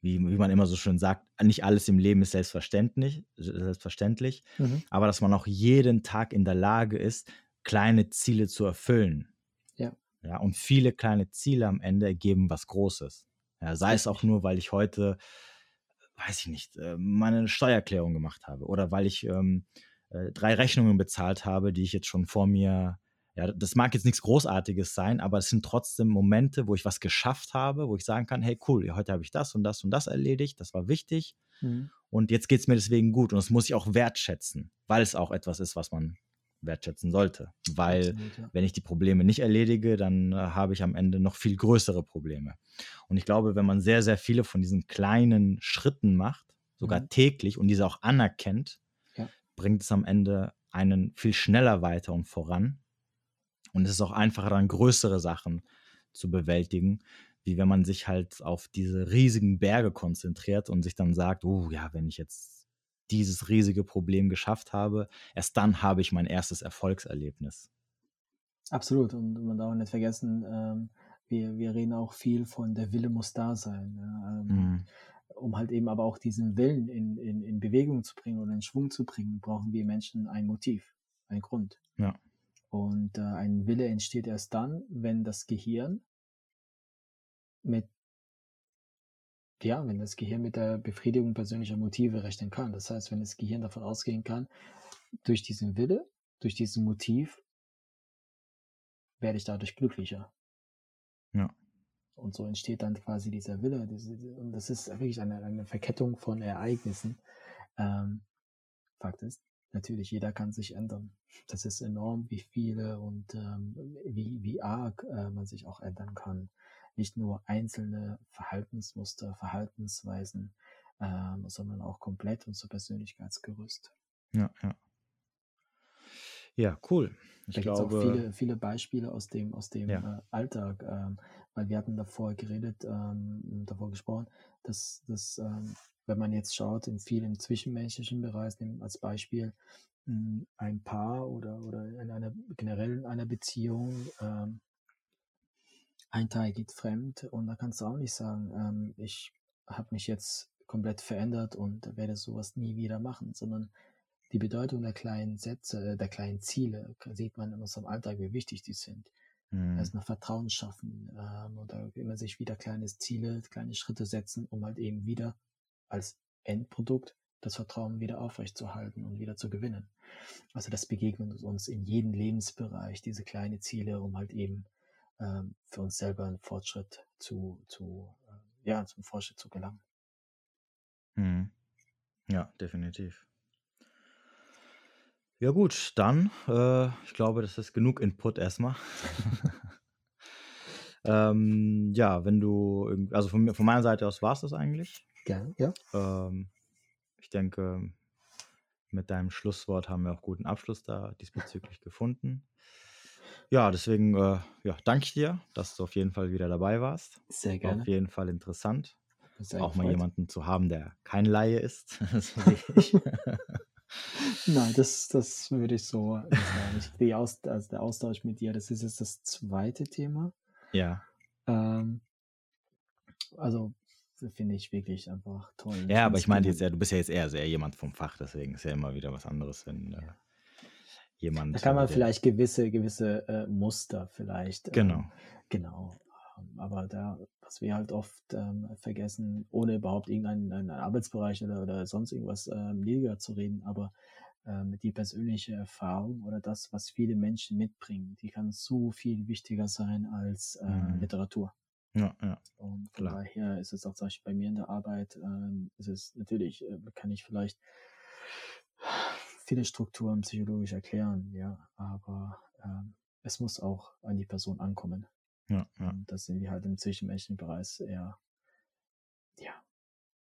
wie, wie man immer so schön sagt, nicht alles im Leben ist selbstverständlich, selbstverständlich mhm. aber dass man auch jeden Tag in der Lage ist, kleine Ziele zu erfüllen. Ja. ja und viele kleine Ziele am Ende ergeben was Großes. Ja, sei es auch nur, weil ich heute, weiß ich nicht, äh, meine Steuererklärung gemacht habe oder weil ich ähm, äh, drei Rechnungen bezahlt habe, die ich jetzt schon vor mir ja, das mag jetzt nichts Großartiges sein, aber es sind trotzdem Momente, wo ich was geschafft habe, wo ich sagen kann, hey cool, heute habe ich das und das und das erledigt, das war wichtig mhm. und jetzt geht es mir deswegen gut und das muss ich auch wertschätzen, weil es auch etwas ist, was man wertschätzen sollte. Weil Absolut, ja. wenn ich die Probleme nicht erledige, dann äh, habe ich am Ende noch viel größere Probleme. Und ich glaube, wenn man sehr, sehr viele von diesen kleinen Schritten macht, sogar mhm. täglich und diese auch anerkennt, ja. bringt es am Ende einen viel schneller weiter und voran und es ist auch einfacher, dann größere Sachen zu bewältigen, wie wenn man sich halt auf diese riesigen Berge konzentriert und sich dann sagt, oh ja, wenn ich jetzt dieses riesige Problem geschafft habe, erst dann habe ich mein erstes Erfolgserlebnis. Absolut. Und man darf nicht vergessen, ähm, wir, wir reden auch viel von der Wille muss da sein. Ja, ähm, mhm. Um halt eben aber auch diesen Willen in, in, in Bewegung zu bringen oder in Schwung zu bringen, brauchen wir Menschen ein Motiv, ein Grund. Ja. Und äh, ein Wille entsteht erst dann, wenn das Gehirn mit ja, wenn das Gehirn mit der Befriedigung persönlicher Motive rechnen kann. Das heißt, wenn das Gehirn davon ausgehen kann, durch diesen Wille, durch diesen Motiv, werde ich dadurch glücklicher. Ja. Und so entsteht dann quasi dieser Wille. und das ist wirklich eine, eine Verkettung von Ereignissen. Ähm, Fakt ist, natürlich, jeder kann sich ändern. Das ist enorm, wie viele und ähm, wie, wie arg äh, man sich auch ändern kann. Nicht nur einzelne Verhaltensmuster, Verhaltensweisen, ähm, sondern auch komplett unser Persönlichkeitsgerüst. Ja, ja. Ja, cool. Ich da glaube, auch viele, viele Beispiele aus dem, aus dem ja. äh, Alltag, ähm, weil wir hatten davor geredet, ähm, davor gesprochen, dass, dass ähm, wenn man jetzt schaut, in vielen zwischenmenschlichen Bereichen, als Beispiel hm, ein Paar oder, oder in einer generell in einer Beziehung, ähm, ein Teil geht fremd und da kannst du auch nicht sagen, ähm, ich habe mich jetzt komplett verändert und werde sowas nie wieder machen, sondern die Bedeutung der kleinen Sätze, äh, der kleinen Ziele sieht man in unserem Alltag, wie wichtig die sind. Mhm. Erst nach Vertrauen schaffen ähm, oder immer sich wieder kleine Ziele, kleine Schritte setzen, um halt eben wieder als Endprodukt das Vertrauen wieder aufrechtzuerhalten und wieder zu gewinnen. Also das begegnet uns in jedem Lebensbereich, diese kleinen Ziele, um halt eben ähm, für uns selber einen Fortschritt zu, zu äh, ja, zum Fortschritt zu gelangen. Hm. Ja, definitiv. Ja gut, dann, äh, ich glaube, das ist genug Input erstmal. ähm, ja, wenn du, also von, von meiner Seite aus war es das eigentlich. Gerne, ja. Ähm, ich denke, mit deinem Schlusswort haben wir auch guten Abschluss da diesbezüglich gefunden. Ja, deswegen äh, ja, danke ich dir, dass du auf jeden Fall wieder dabei warst. Sehr gerne. Auf jeden Fall interessant. Sehr auch gefreut. mal jemanden zu haben, der kein Laie ist. das ich. Nein, das, das würde ich so sagen. Die Aus, also der Austausch mit dir, das ist jetzt das zweite Thema. Ja. Ähm, also finde ich wirklich einfach toll. Ja, aber ich meine jetzt, ja, du bist ja jetzt eher sehr jemand vom Fach, deswegen ist ja immer wieder was anderes, wenn äh, jemand. Da kann man äh, vielleicht gewisse, gewisse äh, Muster vielleicht. Ähm, genau. Ähm, genau. Aber da, was wir halt oft ähm, vergessen, ohne überhaupt irgendeinen Arbeitsbereich oder, oder sonst irgendwas ähm, niedriger zu reden, aber ähm, die persönliche Erfahrung oder das, was viele Menschen mitbringen, die kann so viel wichtiger sein als äh, mhm. Literatur. Ja, ja. Und von Klar. daher ist es auch zum Beispiel bei mir in der Arbeit, ähm, ist es natürlich, äh, kann ich vielleicht viele Strukturen psychologisch erklären, ja, aber ähm, es muss auch an die Person ankommen. Ja, ja. Und das sind wir halt im zwischenmenschlichen Bereich eher, ja,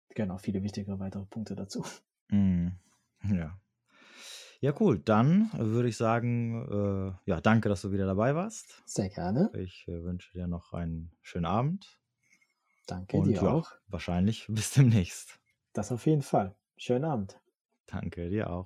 genau, viele wichtige weitere Punkte dazu. Mm, ja. Ja, cool. Dann würde ich sagen, äh, ja, danke, dass du wieder dabei warst. Sehr gerne. Ich äh, wünsche dir noch einen schönen Abend. Danke Und dir ja, auch. wahrscheinlich bis demnächst. Das auf jeden Fall. Schönen Abend. Danke dir auch.